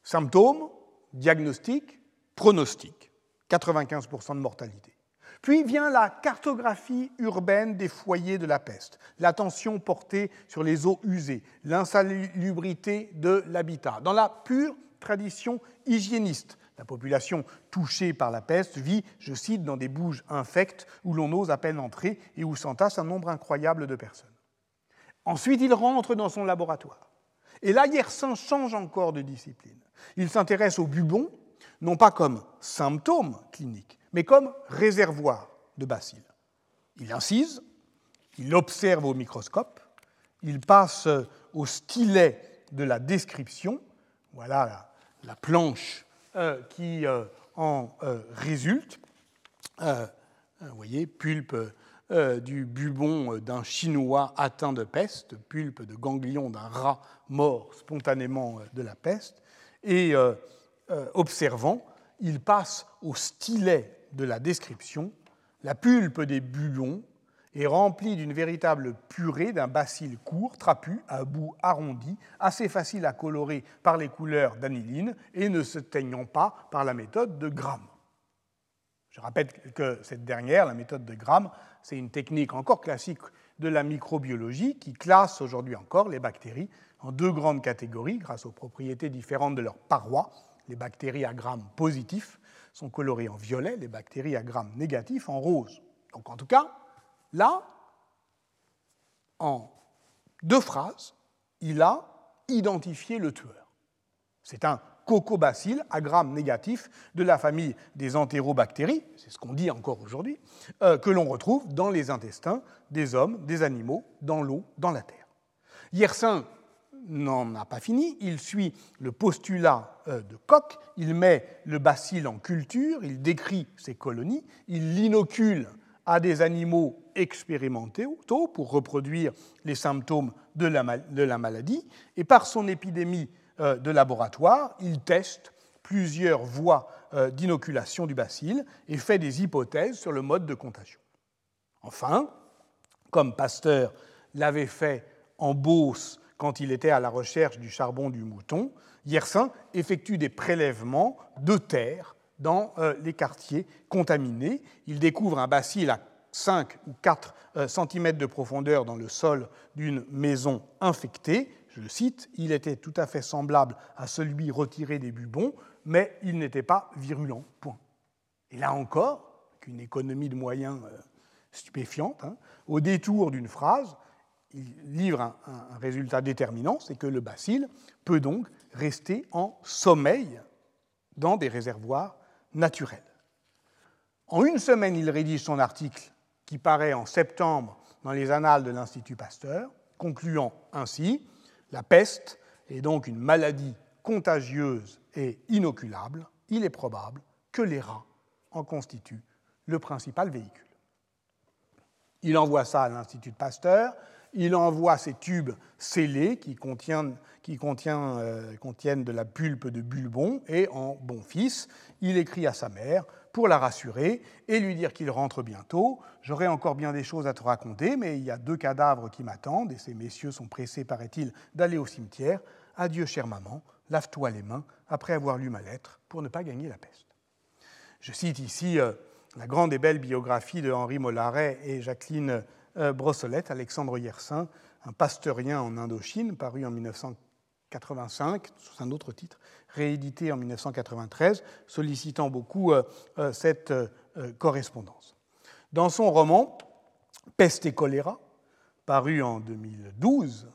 Symptômes, diagnostic, pronostic, 95% de mortalité. Puis vient la cartographie urbaine des foyers de la peste, l'attention portée sur les eaux usées, l'insalubrité de l'habitat. Dans la pure tradition hygiéniste, la population touchée par la peste vit, je cite, dans des bouges infectes où l'on ose à peine entrer et où s'entasse un nombre incroyable de personnes. Ensuite, il rentre dans son laboratoire. Et là, Yersin change encore de discipline. Il s'intéresse aux bubons, non pas comme symptômes cliniques, mais comme réservoir de bacilles. Il incise, il observe au microscope, il passe au stylet de la description, voilà la, planche euh, qui euh, en euh, résulte. vous voyez, pulpe du bubon d'un Chinois atteint de peste, pulpe de ganglion d'un rat mort spontanément de la peste, et observant, il passe au stylet de la description, la pulpe des bubons est remplie d'une véritable purée d'un bacille court, trapu, à bout arrondi, assez facile à colorer par les couleurs d'aniline et ne se teignant pas par la méthode de Gram. Je rappelle que cette dernière, la méthode de Gram, c'est une technique encore classique de la microbiologie qui classe aujourd'hui encore les bactéries en deux grandes catégories grâce aux propriétés différentes de leurs parois, les bactéries à Gram positifs sont colorées en violet, les bactéries à grammes négatifs en rose. Donc en tout cas, là, en deux phrases, il a identifié le tueur. C'est un cocobacille à grammes négatifs de la famille des entérobactéries, c'est ce qu'on dit encore aujourd'hui, euh, que l'on retrouve dans les intestins des hommes, des animaux, dans l'eau, dans la terre. Yersin n'en a pas fini, il suit le postulat euh, de Koch, il met le bacille en culture, il décrit ses colonies, il l'inocule à des animaux expérimentaux pour reproduire les symptômes de la, maladie, et par son épidémie de laboratoire, il teste plusieurs voies euh, d'inoculation du bacille et fait des hypothèses sur le mode de contagion. Enfin, comme Pasteur l'avait fait en Beauce quand il était à la recherche du charbon du mouton, Yersin effectue des prélèvements de terre dans euh, les quartiers contaminés. Il découvre un bacille à 5 ou 4 euh, cm de profondeur dans le sol d'une maison infectée. Je le cite, il était tout à fait semblable à celui retiré des bubons, mais il n'était pas virulent. Point. Et là encore, qu'une économie de moyens euh, stupéfiante, hein, au détour d'une phrase, il livre un, résultat déterminant, c'est que le bacille peut donc rester en sommeil dans des réservoirs naturels. En une semaine, il rédige son article qui paraît en septembre dans les annales de l'Institut Pasteur, concluant ainsi La peste est donc une maladie contagieuse et inoculable. Il est probable que les rats en constituent le principal véhicule. Il envoie ça à l'Institut Pasteur il envoie ces tubes scellés qui, contiennent, euh, contiennent de la pulpe de bulbon et en bon fils, il écrit à sa mère pour la rassurer et lui dire qu'il rentre bientôt. J'aurai encore bien des choses à te raconter, mais il y a deux cadavres qui m'attendent et ces messieurs sont pressés, paraît-il, d'aller au cimetière. Adieu, chère maman, lave-toi les mains après avoir lu ma lettre pour ne pas gagner la peste. Je cite ici euh, la grande et belle biographie de Henri Mollaret et Jacqueline Brossolette, Alexandre Yersin, un pasteurien en Indochine, paru en 1985 sous un autre titre, réédité en 1993, sollicitant beaucoup euh, euh, cette correspondance. Dans son roman Peste et choléra, paru en 2012,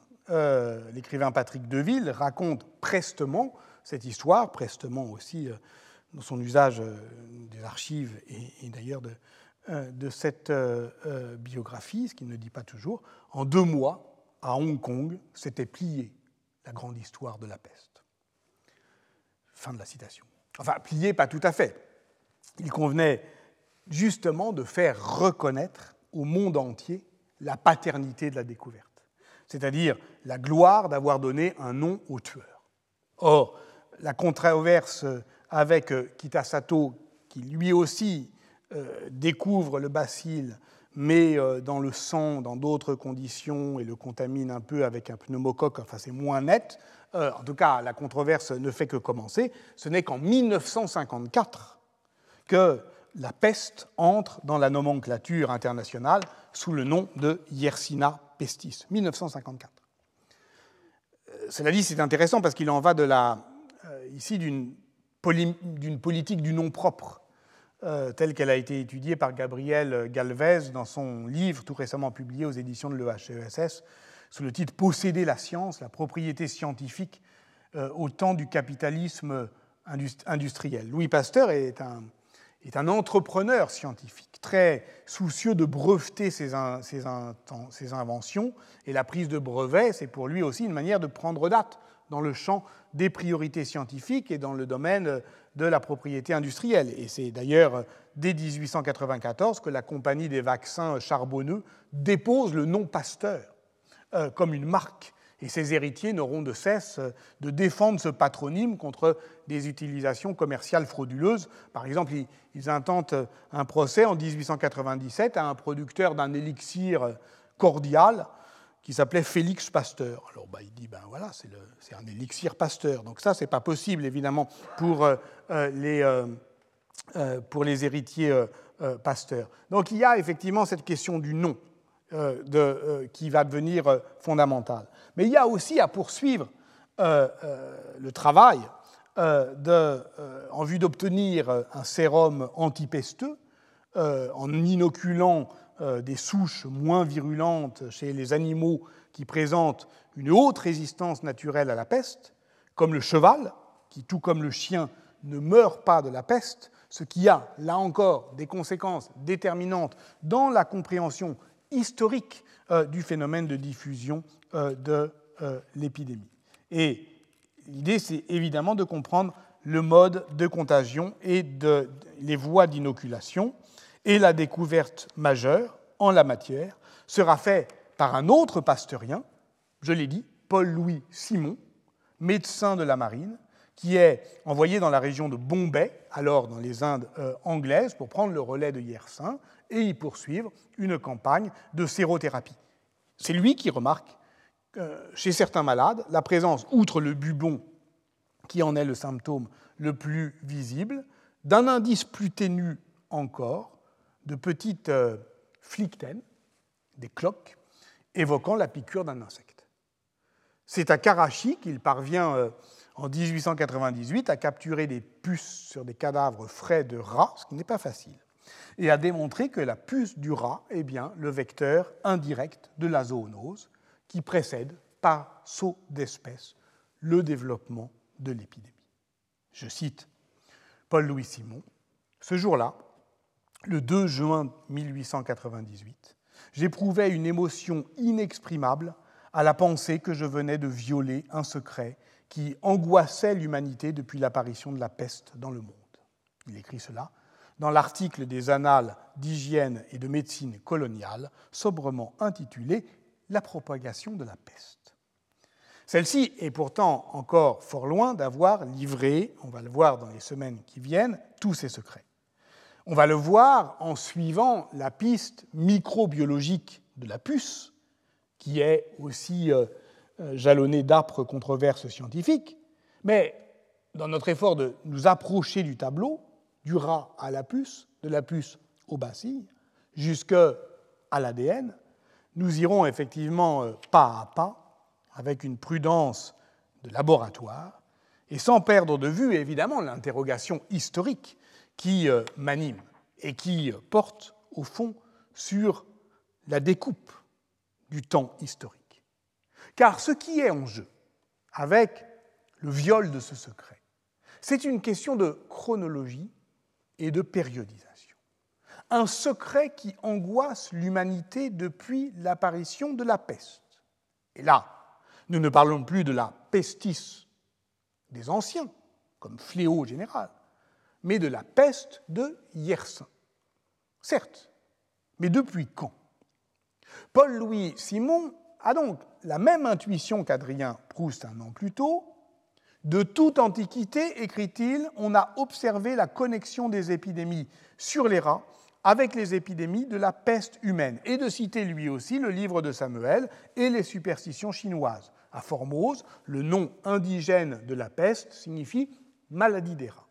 l'écrivain Patrick Deville raconte prestement cette histoire, prestement aussi dans son usage des archives et d'ailleurs de, euh, de cette euh, euh, biographie, ce qu'il ne dit pas toujours, en deux mois, à Hong Kong, s'était plié la grande histoire de la peste. Fin de la citation. Enfin, plié, pas tout à fait. Il convenait justement de faire reconnaître au monde entier la paternité de la découverte, c'est-à-dire la gloire d'avoir donné un nom au tueur. Or, la controverse avec Kitasato, qui lui aussi euh, découvre le bacille, mais euh, dans le sang, dans d'autres conditions, et le contamine un peu avec un pneumocoque, enfin c'est moins net. Euh, en tout cas, la controverse ne fait que commencer. Ce n'est qu'en 1954 que la peste entre dans la nomenclature internationale sous le nom de Yersinia pestis, 1954. Cela dit, c'est intéressant parce qu'il en va ici d'une politique du nom propre euh, telle qu'elle a été étudiée par Gabriel Galvez dans son livre tout récemment publié aux éditions de l'EHESS sous le titre Posséder la science, la propriété scientifique euh, au temps du capitalisme industriel. Louis Pasteur est un, est un entrepreneur scientifique, très soucieux de breveter ses, ses, ses inventions, et la prise de brevet, c'est pour lui aussi une manière de prendre date dans le champ des priorités scientifiques et dans le domaine de la propriété industrielle. Et c'est d'ailleurs dès 1894 que la compagnie des vaccins charbonneux dépose le nom Pasteur euh, comme une marque. Et ses héritiers n'auront de cesse de défendre ce patronyme contre des utilisations commerciales frauduleuses. Par exemple, ils intentent un procès en 1897 à un producteur d'un élixir cordial qui s'appelait Félix Pasteur. Alors bah, il dit, ben voilà, c'est un élixir Pasteur. Donc ça, c'est pas possible, évidemment, pour, euh, euh, les, euh, pour les héritiers Pasteur. Donc il y a effectivement cette question du nom de, qui va devenir fondamentale. Mais il y a aussi à poursuivre le travail de, en vue d'obtenir un sérum antipesteux en inoculant des souches moins virulentes chez les animaux qui présentent une haute résistance naturelle à la peste, comme le cheval, qui, tout comme le chien, ne meurt pas de la peste, ce qui a, là encore, des conséquences déterminantes dans la compréhension historique euh, du phénomène de diffusion euh, de l'épidémie. Et l'idée, c'est évidemment de comprendre le mode de contagion et de, les voies d'inoculation. Et la découverte majeure en la matière sera faite par un autre pasteurien, je l'ai dit, Paul-Louis Simon, médecin de la marine, qui est envoyé dans la région de Bombay, alors dans les Indes euh, anglaises, pour prendre le relais de Yersin et y poursuivre une campagne de sérothérapie. C'est lui qui remarque euh, chez certains malades la présence, outre le bubon qui en est le symptôme le plus visible, d'un indice plus ténu encore de petites euh, des cloques, évoquant la piqûre d'un insecte. C'est à Karachi qu'il parvient euh, en 1898 à capturer des puces sur des cadavres frais de rats, ce qui n'est pas facile, et à démontrer que la puce du rat est bien le vecteur indirect de la zoonose qui précède par saut d'espèce le développement de l'épidémie. Je cite Paul-Louis Simon. Ce jour-là, le 2 juin 1898, j'éprouvais une émotion inexprimable à la pensée que je venais de violer un secret qui angoissait l'humanité depuis l'apparition de la peste dans le monde. Il écrit cela dans l'article des Annales d'hygiène et de médecine coloniale, sobrement intitulé La propagation de la peste. Celle-ci est pourtant encore fort loin d'avoir livré, on va le voir dans les semaines qui viennent, tous ses secrets. On va le voir en suivant la piste microbiologique de la puce, qui est aussi euh, euh, jalonnée d'âpres controverses scientifiques, mais dans notre effort de nous approcher du tableau, du rat à la puce, de la puce au bacille, jusqu'à l'ADN, nous irons effectivement euh, pas à pas, avec une prudence de laboratoire, et sans perdre de vue évidemment l'interrogation historique qui euh, m'anime et qui porte au fond sur la découpe du temps historique. Car ce qui est en jeu avec le viol de ce secret, c'est une question de chronologie et de périodisation. Un secret qui angoisse l'humanité depuis l'apparition de la peste. Et là, nous ne parlons plus de la pestis des anciens, comme fléau général, mais de la peste de Yersin. Certes, mais depuis quand? Paul-Louis Simon a donc la même intuition qu'Adrien Proust un an plus tôt. De toute antiquité, écrit-il, on a observé la connexion des épidémies sur les rats avec les épidémies de la peste humaine, et de citer lui aussi le livre de Samuel et les superstitions chinoises. À Formose, le nom indigène de la peste signifie maladie des rats.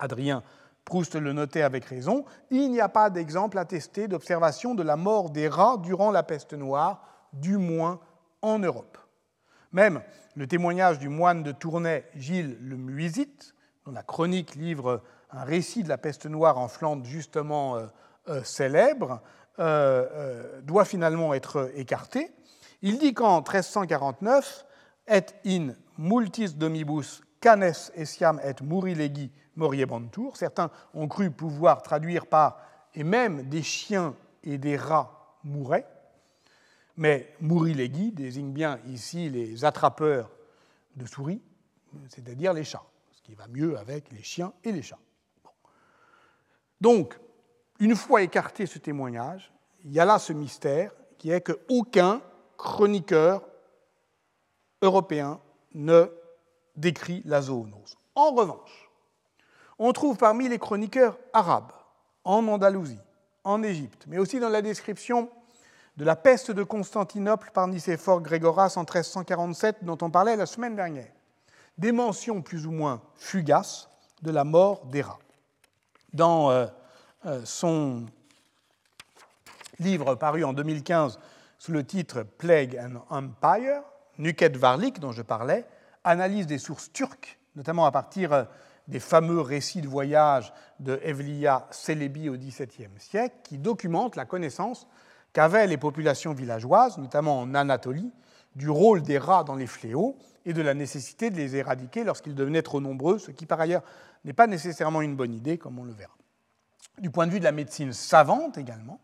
Adrien Proust le notait avec raison, il n'y a pas d'exemple attesté d'observation de la mort des rats durant la peste noire, du moins en Europe. Même le témoignage du moine de Tournai, Gilles le Muisite, dont la chronique livre un récit de la peste noire en Flandre justement euh, euh, célèbre, euh, doit finalement être écarté. Il dit qu'en 1349, et in multis domibus canes essiam et murilegi moriebantur, certains ont cru pouvoir traduire par et même des chiens et des rats mouraient, mais murilegi désigne bien ici les attrapeurs de souris, c'est-à-dire les chats, ce qui va mieux avec les chiens et les chats. Donc, une fois écarté ce témoignage, il y a là ce mystère qui est qu'aucun chroniqueur européen ne décrit la zoonose. En revanche, on trouve parmi les chroniqueurs arabes, en Andalousie, en Égypte, mais aussi dans la description de la peste de Constantinople par Nicéphore Grégoras en 1347, dont on parlait la semaine dernière, des mentions plus ou moins fugaces de la mort rats. Dans euh, euh, son livre paru en 2015 sous le titre Plague and Empire, Nuket Varlik, dont je parlais, analyse des sources turques, notamment à partir euh, des fameux récits de voyage de Evliya Celebi au XVIIe siècle, qui documentent la connaissance qu'avaient les populations villageoises, notamment en Anatolie, du rôle des rats dans les fléaux et de la nécessité de les éradiquer lorsqu'ils devenaient trop nombreux, ce qui par ailleurs n'est pas nécessairement une bonne idée, comme on le verra. Du point de vue de la médecine savante également,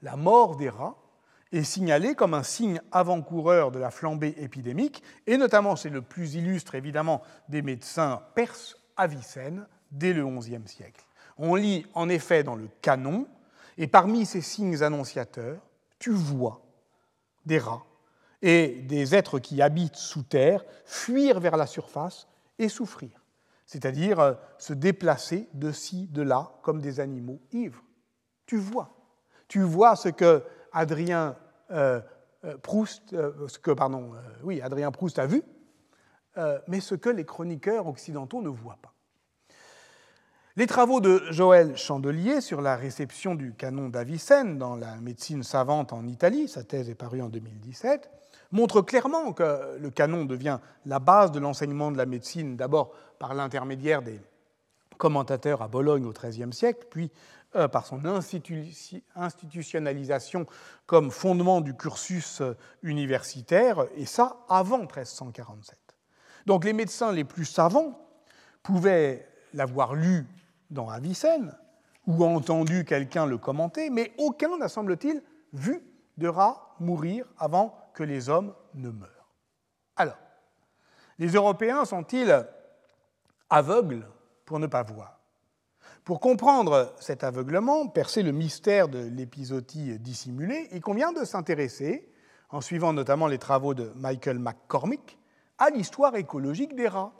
la mort des rats est signalée comme un signe avant-coureur de la flambée épidémique, et notamment c'est le plus illustre évidemment des médecins perses, Avicenne, dès le XIe siècle. On lit en effet dans le canon, et parmi ces signes annonciateurs, tu vois des rats et des êtres qui habitent sous terre fuir vers la surface et souffrir, c'est-à-dire euh, se déplacer de ci, de là, comme des animaux ivres. Tu vois. Tu vois ce que Adrien euh, euh, Proust, que, pardon, oui, Adrien Proust a vu, mais ce que les chroniqueurs occidentaux ne voient pas. Les travaux de Joël Chandelier sur la réception du canon d'Avicenne dans la médecine savante en Italie, sa thèse est parue en 2017, montrent clairement que le canon devient la base de l'enseignement de la médecine, d'abord par l'intermédiaire des commentateurs à Bologne au XIIIe siècle, puis euh, par son institutionnalisation comme fondement du cursus euh, universitaire, et ça avant 1347. Donc les médecins les plus savants pouvaient l'avoir lu dans Avicenne, ou entendu quelqu'un le commenter, mais aucun n'a, semble-t-il, vu de rat mourir avant que les hommes ne meurent. Alors, les Européens sont-ils aveugles pour ne pas voir? Pour comprendre cet aveuglement, percer le mystère de l'épisodie dissimulée, il convient de s'intéresser, en suivant notamment les travaux de Michael McCormick, à l'histoire écologique des rats.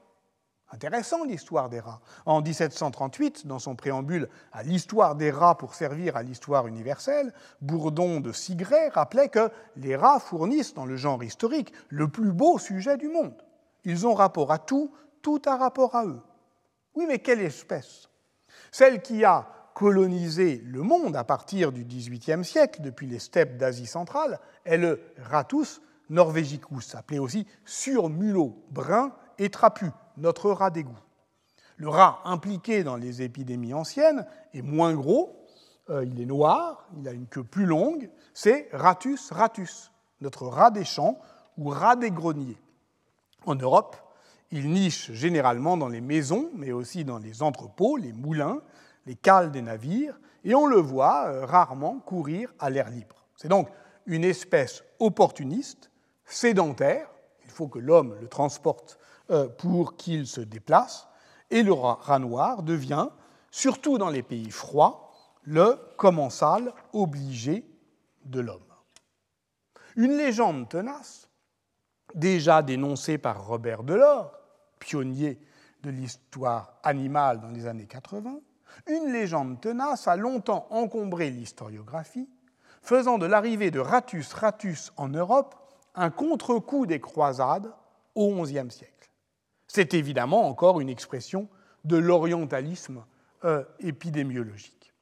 Intéressant l'histoire des rats. En 1738, dans son préambule à l'histoire des rats pour servir à l'histoire universelle, Bourdon de Sigret rappelait que les rats fournissent dans le genre historique le plus beau sujet du monde. Ils ont rapport à tout, tout a rapport à eux. Oui, mais quelle espèce? Celle qui a colonisé le monde à partir du XVIIIe siècle, depuis les steppes d'Asie centrale, est le Ratus norvegicus, appelé aussi surmulot brun et trapu, notre rat d'égout. Le rat impliqué dans les épidémies anciennes est moins gros, euh, il est noir, il a une queue plus longue, c'est Ratus ratus, notre rat des champs ou rat des greniers. En Europe, il niche généralement dans les maisons, mais aussi dans les entrepôts, les moulins, les cales des navires, et on le voit euh, rarement courir à l'air libre. C'est donc une espèce opportuniste, sédentaire, il faut que l'homme le transporte euh, pour qu'il se déplace, et le rat noir devient, surtout dans les pays froids, le commensal obligé de l'homme. Une légende tenace, déjà dénoncée par Robert Delors, pionnier de l'histoire animale dans les années 80, une légende tenace a longtemps encombré l'historiographie, faisant de l'arrivée de Ratus Ratus en Europe un contre-coup des croisades au XIe siècle. C'est évidemment encore une expression de l'orientalisme euh, épidémiologique.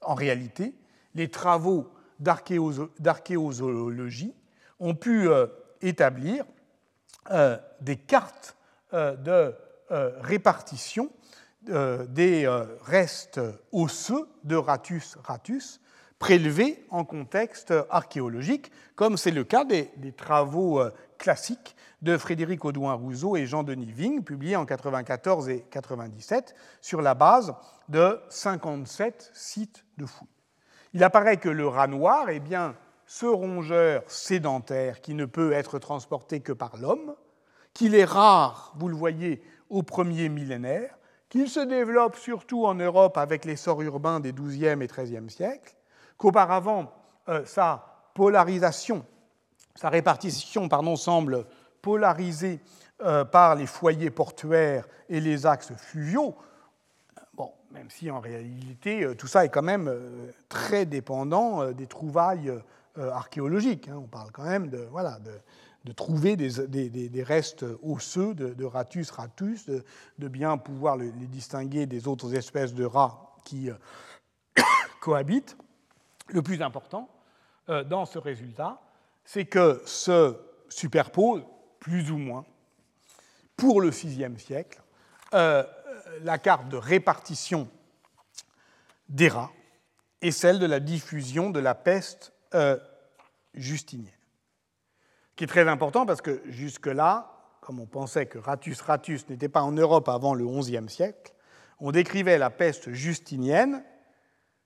En réalité, les travaux d'archéozoologie ont pu euh, établir euh, des cartes de répartition des restes osseux de Ratus ratus prélevés en contexte archéologique, comme c'est le cas des, travaux classiques de Frédéric Audouin-Rousseau et Jean-Denis Vigne, publiés en 94 et 97 sur la base de 57 sites de fouilles. Il apparaît que le rat noir est bien ce rongeur sédentaire qui ne peut être transporté que par l'homme, qu'il est rare, vous le voyez, au premier millénaire, qu'il se développe surtout en Europe avec l'essor urbain des XIIe et XIIIe siècles, qu'auparavant euh, sa polarisation, sa répartition pardon, semble polarisé euh, par les foyers portuaires et les axes fluviaux, bon, même si en réalité euh, tout ça est quand même très dépendant des trouvailles archéologiques. Hein. On parle quand même de, trouver des, des, restes osseux de, ratus ratus, de, bien pouvoir les distinguer des autres espèces de rats qui cohabitent. Le plus important dans ce résultat, c'est que se superposent plus ou moins, pour le VIe siècle, euh, la carte de répartition des rats et celle de la diffusion de la peste euh, justinienne. Ce qui est très important parce que jusque-là, comme on pensait que Ratus Ratus n'était pas en Europe avant le XIe siècle, on décrivait la peste justinienne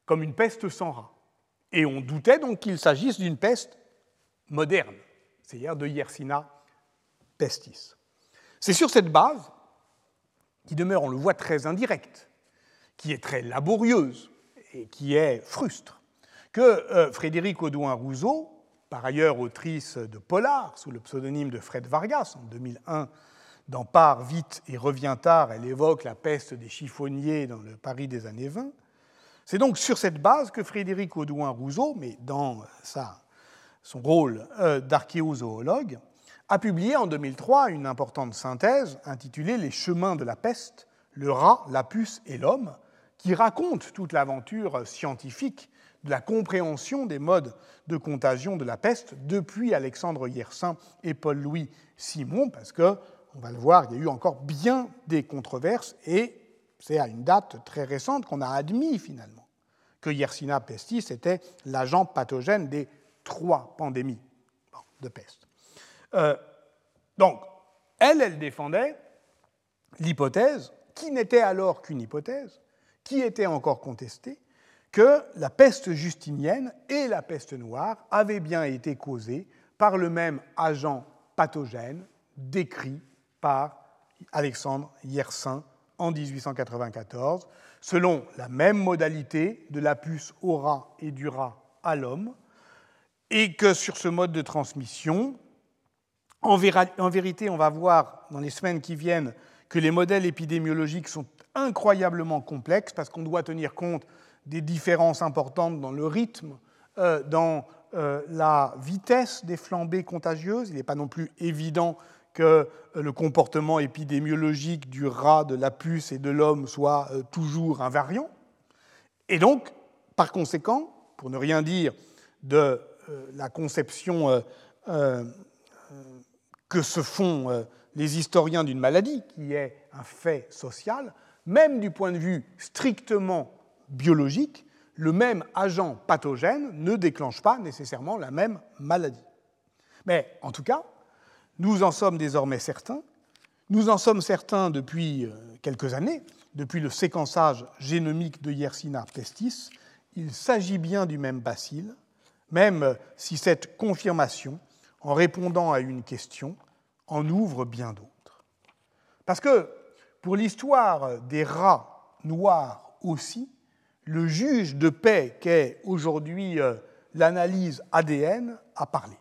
comme une peste sans rats. Et on doutait donc qu'il s'agisse d'une peste moderne, c'est-à-dire de Yersinia pestis. C'est sur cette base, qui demeure, on le voit, très indirecte, qui est très laborieuse et qui est frustre, que euh, Frédéric Audouin-Rousseau, par ailleurs autrice de Polar, sous le pseudonyme de Fred Vargas, en 2001, dans Part vite et revient tard, elle évoque la peste des chiffonniers dans le Paris des années 20. C'est donc sur cette base que Frédéric Audouin-Rousseau, mais dans son rôle euh, d'archéozoologue, a publié en 2003 une importante synthèse intitulée Les chemins de la peste, le rat, la puce et l'homme, qui raconte toute l'aventure scientifique de la compréhension des modes de contagion de la peste depuis Alexandre Yersin et Paul-Louis Simon, parce que, on va le voir, il y a eu encore bien des controverses et c'est à une date très récente qu'on a admis finalement que Yersinia pestis était l'agent pathogène des trois pandémies de peste. Euh, donc, elle, elle défendait l'hypothèse, qui n'était alors qu'une hypothèse, qui était encore contestée, que la peste justinienne et la peste noire avaient bien été causées par le même agent pathogène décrit par Alexandre Yersin en 1894, selon la même modalité de la puce au rat et du rat à l'homme, et que sur ce mode de transmission, en, vérité, on va voir dans les semaines qui viennent que les modèles épidémiologiques sont incroyablement complexes parce qu'on doit tenir compte des différences importantes dans le rythme, euh, dans euh, la vitesse des flambées contagieuses. Il n'est pas non plus évident que euh, le comportement épidémiologique du rat, de la puce et de l'homme soit toujours invariant. Et donc, par conséquent, pour ne rien dire de la conception que se font euh, les historiens d'une maladie, qui est un fait social, même du point de vue strictement biologique, le même agent pathogène ne déclenche pas nécessairement la même maladie. Mais en tout cas, nous en sommes désormais certains. Nous en sommes certains depuis euh, quelques années, depuis le séquençage génomique de Yersinia pestis. Il s'agit bien du même bacille, même si cette confirmation en répondant à une question, en ouvre bien d'autres. Parce que pour l'histoire des rats noirs aussi, le juge de paix qu'est aujourd'hui euh, l'analyse ADN a parlé.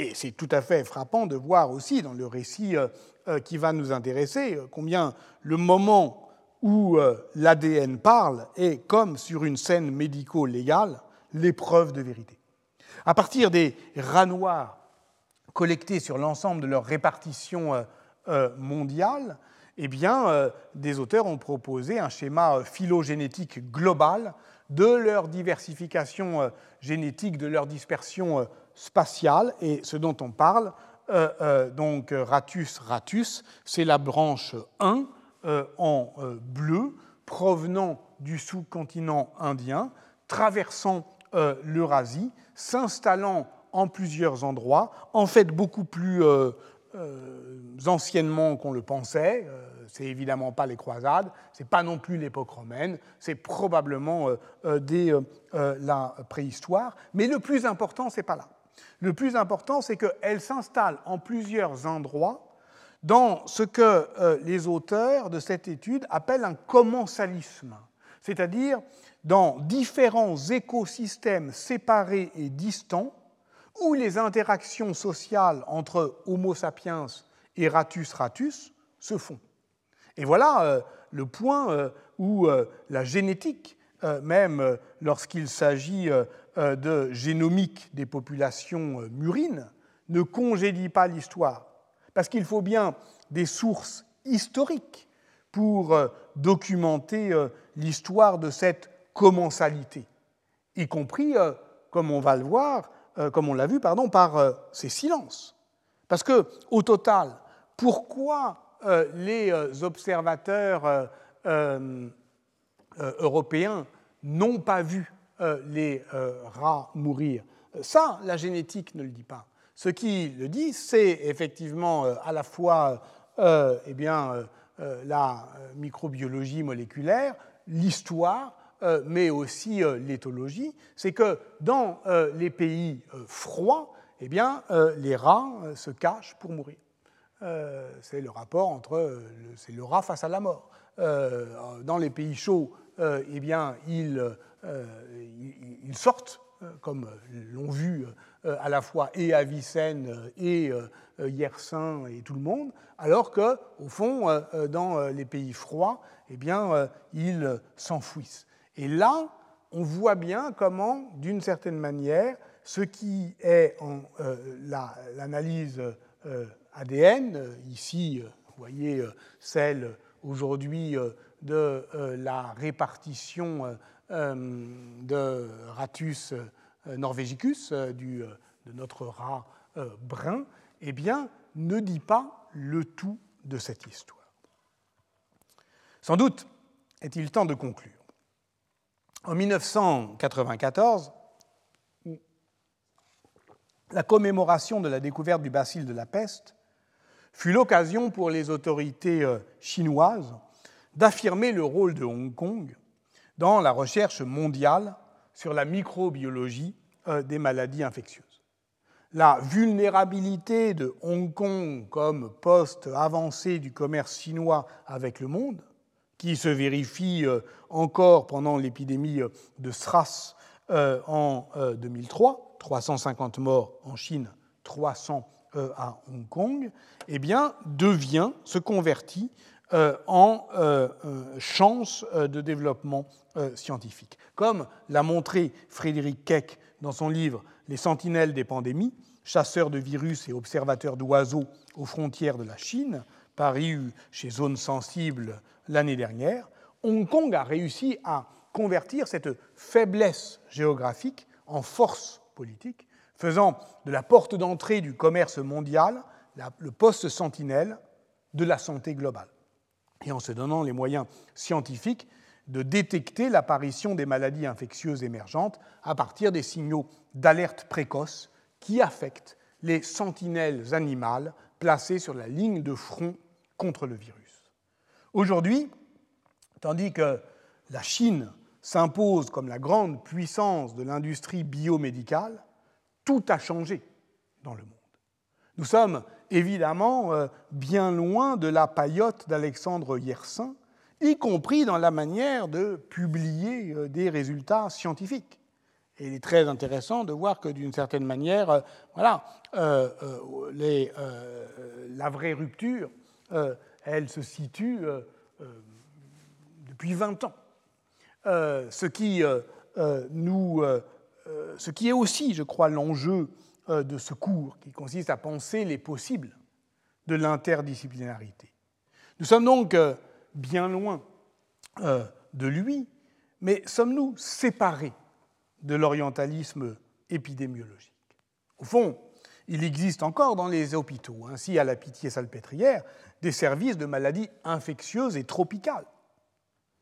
Et c'est tout à fait frappant de voir aussi dans le récit euh, euh, qui va nous intéresser combien le moment où l'ADN parle est, comme sur une scène médico-légale, l'épreuve de vérité. À partir des rats noirs collectés sur l'ensemble de leur répartition mondiale, eh bien, euh, des auteurs ont proposé un schéma euh, phylogénétique global de leur diversification euh, génétique, de leur dispersion spatiale. Et ce dont on parle, donc Ratus ratus, c'est la branche 1 en bleu provenant du sous-continent indien, traversant l'Eurasie, s'installant en plusieurs endroits, en fait beaucoup plus euh, anciennement qu'on le pensait. Euh, c'est évidemment pas les croisades, c'est pas non plus l'époque romaine, c'est probablement euh, dès la préhistoire. Mais le plus important, c'est pas là. Le plus important, c'est qu'elle s'installe en plusieurs endroits dans ce que les auteurs de cette étude appellent un commensalisme, c'est-à-dire dans différents écosystèmes séparés et distants où les interactions sociales entre Homo sapiens et Ratus ratus se font. Et voilà euh, le point euh, où euh, la génétique, même lorsqu'il s'agit de génomique des populations murines, ne congédie pas l'histoire. Parce qu'il faut bien des sources historiques pour documenter l'histoire de cette commensalité, y compris, comme on va voir, euh, comme on l'a vu, pardon, par euh, ces silences. Parce que, au total, pourquoi euh, les observateurs européens n'ont pas vu les rats mourir Ça, la génétique ne le dit pas. Ce qui le dit, c'est effectivement à la fois eh bien, la microbiologie moléculaire, l'histoire, euh, mais aussi euh, l'éthologie, c'est que dans euh, les pays froids, eh bien, les rats se cachent pour mourir. c'est le rapport entre, c'est le rat face à la mort. dans les pays chauds, eh bien, ils, ils sortent, comme l'ont vu à la fois et Avicenne et Yersin et tout le monde, alors que, au fond, dans les pays froids, eh bien, ils s'enfouissent. Et là, on voit bien comment, d'une certaine manière, ce qui est en euh, l'analyse euh, ADN, ici, euh, vous voyez celle aujourd'hui de la répartition de Ratus norvegicus, du, de notre rat brun, eh bien, ne dit pas le tout de cette histoire. Sans doute est-il temps de conclure. En 1994, la commémoration de la découverte du bacille de la peste fut l'occasion pour les autorités euh, chinoises d'affirmer le rôle de Hong Kong dans la recherche mondiale sur la microbiologie euh, des maladies infectieuses. La vulnérabilité de Hong Kong comme poste avancé du commerce chinois avec le monde qui se vérifie euh, encore pendant l'épidémie euh, de SRAS en 2003, 350 morts en Chine, 300 à Hong Kong, eh bien, devient, se convertit en chance de développement scientifique. Comme l'a montré Frédéric Keck dans son livre Les sentinelles des pandémies, chasseurs de virus et observateurs d'oiseaux aux frontières de la Chine, paru chez Zone Sensible l'année dernière, Hong Kong a réussi à convertir cette faiblesse géographique en force politique, faisant de la porte d'entrée du commerce mondial le poste sentinelle de la santé globale, et en se donnant les moyens scientifiques de détecter l'apparition des maladies infectieuses émergentes à partir des signaux d'alerte précoce qui affectent les sentinelles animales placées sur la ligne de front contre le virus. Aujourd'hui, tandis que la Chine s'impose comme la grande puissance de l'industrie biomédicale, tout a changé dans le monde. Nous sommes évidemment euh, bien loin de la paillote d'Alexandre Yersin, y compris dans la manière de publier euh, des résultats scientifiques. Et il est très intéressant de voir que d'une certaine manière, euh, voilà, la vraie rupture, elle se situe depuis 20 ans. ce, qui, est aussi, je crois, l'enjeu de ce cours qui consiste à penser les possibles de l'interdisciplinarité. Nous sommes donc euh, bien loin euh, de lui, mais sommes-nous séparés de l'orientalisme épidémiologique? Au fond, il existe encore dans les hôpitaux, ainsi à la Pitié-Salpêtrière, des services de maladies infectieuses et tropicales.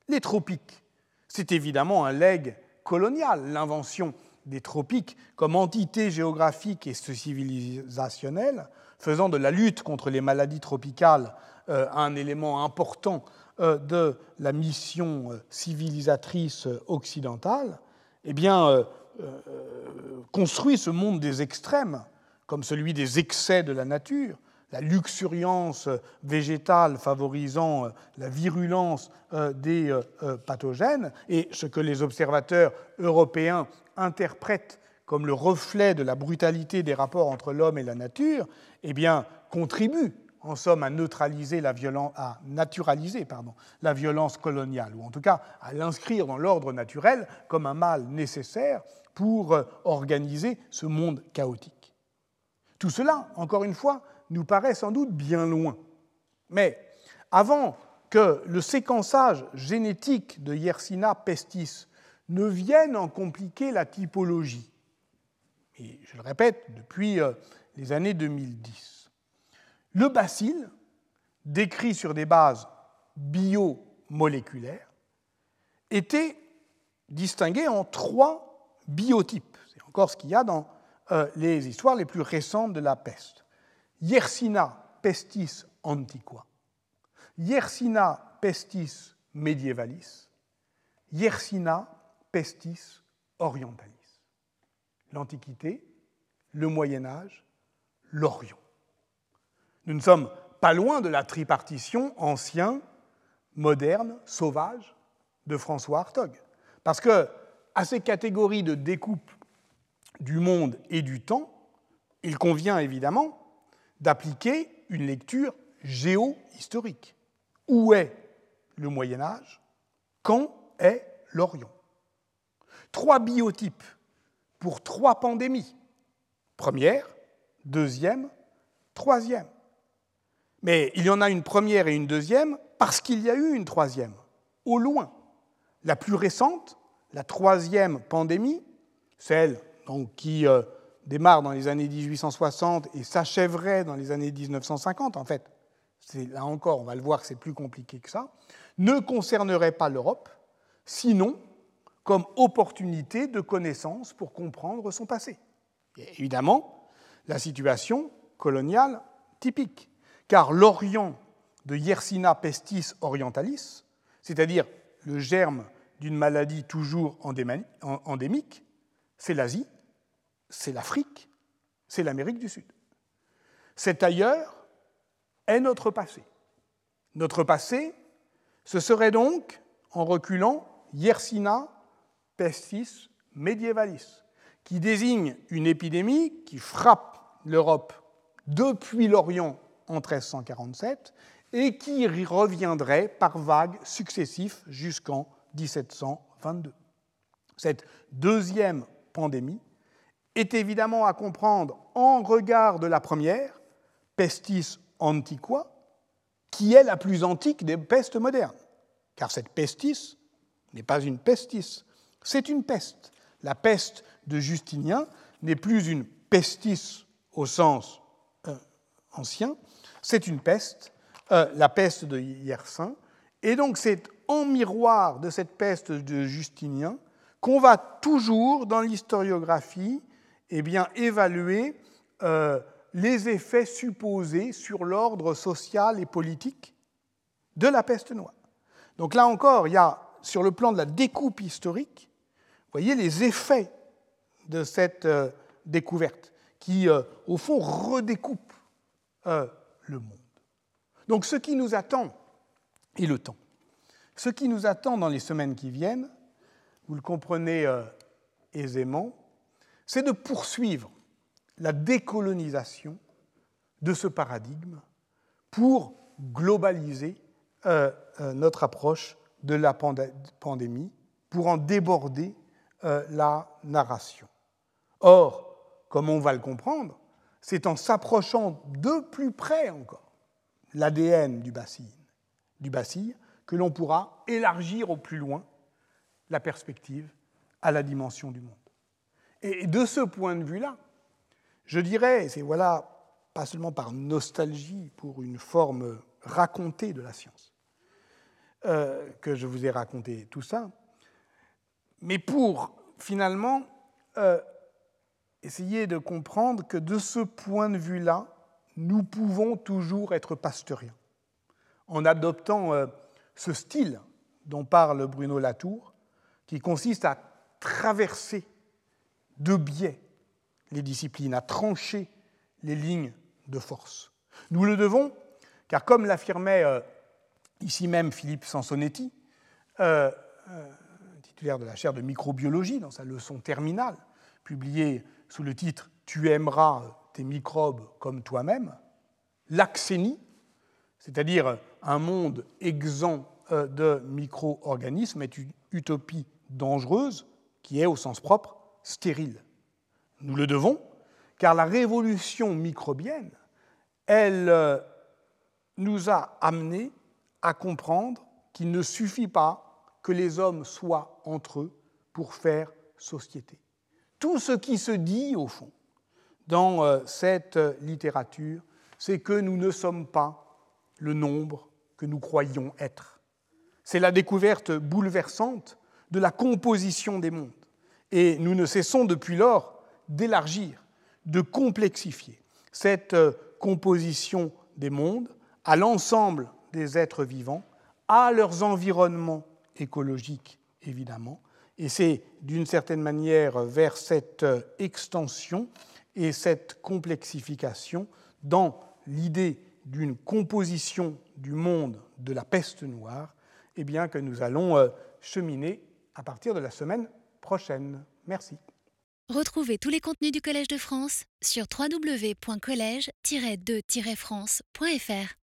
Les tropiques, c'est évidemment un legs colonial, l'invention des tropiques comme entité géographique et civilisationnelle, faisant de la lutte contre les maladies tropicales euh, un élément important euh, de la mission euh, civilisatrice occidentale, eh bien, construit ce monde des extrêmes, comme celui des excès de la nature, la luxuriance végétale favorisant la virulence des pathogènes, et ce que les observateurs européens interprète comme le reflet de la brutalité des rapports entre l'homme et la nature, eh bien, contribue en somme à neutraliser la violence, à naturaliser pardon, la violence coloniale, ou en tout cas à l'inscrire dans l'ordre naturel comme un mal nécessaire pour euh, organiser ce monde chaotique. Tout cela, encore une fois, nous paraît sans doute bien loin. Mais avant que le séquençage génétique de Yersinia pestis ne viennent en compliquer la typologie. Et je le répète, depuis euh, les années 2010. Le bacille, décrit sur des bases biomoléculaires, était distingué en trois biotypes. C'est encore ce qu'il y a dans euh, les histoires les plus récentes de la peste. Yersina pestis antiqua, Yersina pestis medievalis, Yersina pestis orientalis. L'Antiquité, le Moyen Âge, l'Orient. Nous ne sommes pas loin de la tripartition ancien, moderne, sauvage de François Hartog. Parce que à ces catégories de découpe du monde et du temps, il convient évidemment d'appliquer une lecture géohistorique. Où est le Moyen Âge? Quand est l'Orient? Trois biotypes pour trois pandémies. Première, deuxième, troisième. Mais il y en a une première et une deuxième parce qu'il y a eu une troisième, au loin. La plus récente, la troisième pandémie, celle qui euh, démarre dans les années 1860 et s'achèverait dans les années 1950, en fait, là encore, on va le voir, c'est plus compliqué que ça, ne concernerait pas l'Europe, sinon comme opportunité de connaissance pour comprendre son passé. Évidemment, la situation coloniale typique, car l'Orient de Yersina pestis orientalis, c'est-à-dire le germe d'une maladie toujours endémique, c'est l'Asie, c'est l'Afrique, c'est l'Amérique du Sud. Cet ailleurs est notre passé. Notre passé, ce serait donc, en reculant, Yersina pestis medievalis, qui désigne une épidémie qui frappe l'Europe depuis l'Orient en 1347 et qui reviendrait par vagues successives jusqu'en 1722. Cette deuxième pandémie est évidemment à comprendre en regard de la première, pestis antiqua, qui est la plus antique des pestes modernes, car cette pestis n'est pas une pestis, c'est une peste. La peste de Justinien n'est plus une pestis au sens euh, ancien, c'est une peste, euh, la peste de Yersin. Et donc c'est en miroir de cette peste de Justinien qu'on va toujours, dans l'historiographie, eh bien, évaluer euh, les effets supposés sur l'ordre social et politique de la peste noire. Donc là encore, il y a, sur le plan de la découpe historique, voyez les effets de cette euh, découverte qui, au fond, redécoupe le monde. Donc ce qui nous attend, et le temps, ce qui nous attend dans les semaines qui viennent, vous le comprenez aisément, c'est de poursuivre la décolonisation de ce paradigme pour globaliser euh, euh, notre approche de la pandémie, pour en déborder euh, la narration. Or, comme on va le comprendre, c'est en s'approchant de plus près encore l'ADN du bacille, du bacille que l'on pourra élargir au plus loin la perspective à la dimension du monde. Et de ce point de vue-là, je dirais, c'est voilà, pas seulement par nostalgie pour une forme racontée de la science, euh, que je vous ai raconté tout ça, mais pour finalement euh, essayer de comprendre que de ce point de vue-là, nous pouvons toujours être pasteuriens, en adoptant euh, ce style dont parle Bruno Latour, qui consiste à traverser de biais les disciplines, à trancher les lignes de force. Nous le devons, car comme l'affirmait euh, ici même Philippe Sansonetti, de la chaire de microbiologie dans sa leçon terminale, publiée sous le titre Tu aimeras tes microbes comme toi-même, l'axénie, c'est-à-dire un monde exempt de micro-organismes, est une utopie dangereuse qui est, au sens propre, stérile. Nous le devons, car la révolution microbienne, elle euh, nous a amenés à comprendre qu'il ne suffit pas que les hommes soient entre eux pour faire société. Tout ce qui se dit, au fond, dans euh, cette littérature, c'est que nous ne sommes pas le nombre que nous croyons être. C'est la découverte bouleversante de la composition des mondes. Et nous ne cessons depuis lors d'élargir, de complexifier cette euh, composition des mondes à l'ensemble des êtres vivants, à leurs environnements écologiques, évidemment. Et c'est d'une certaine manière vers cette euh, extension et cette complexification dans l'idée d'une composition du monde de la peste noire eh bien, que nous allons euh, cheminer à partir de la semaine prochaine. Merci. Retrouvez tous les contenus du Collège de France sur www.colège-2-france.fr.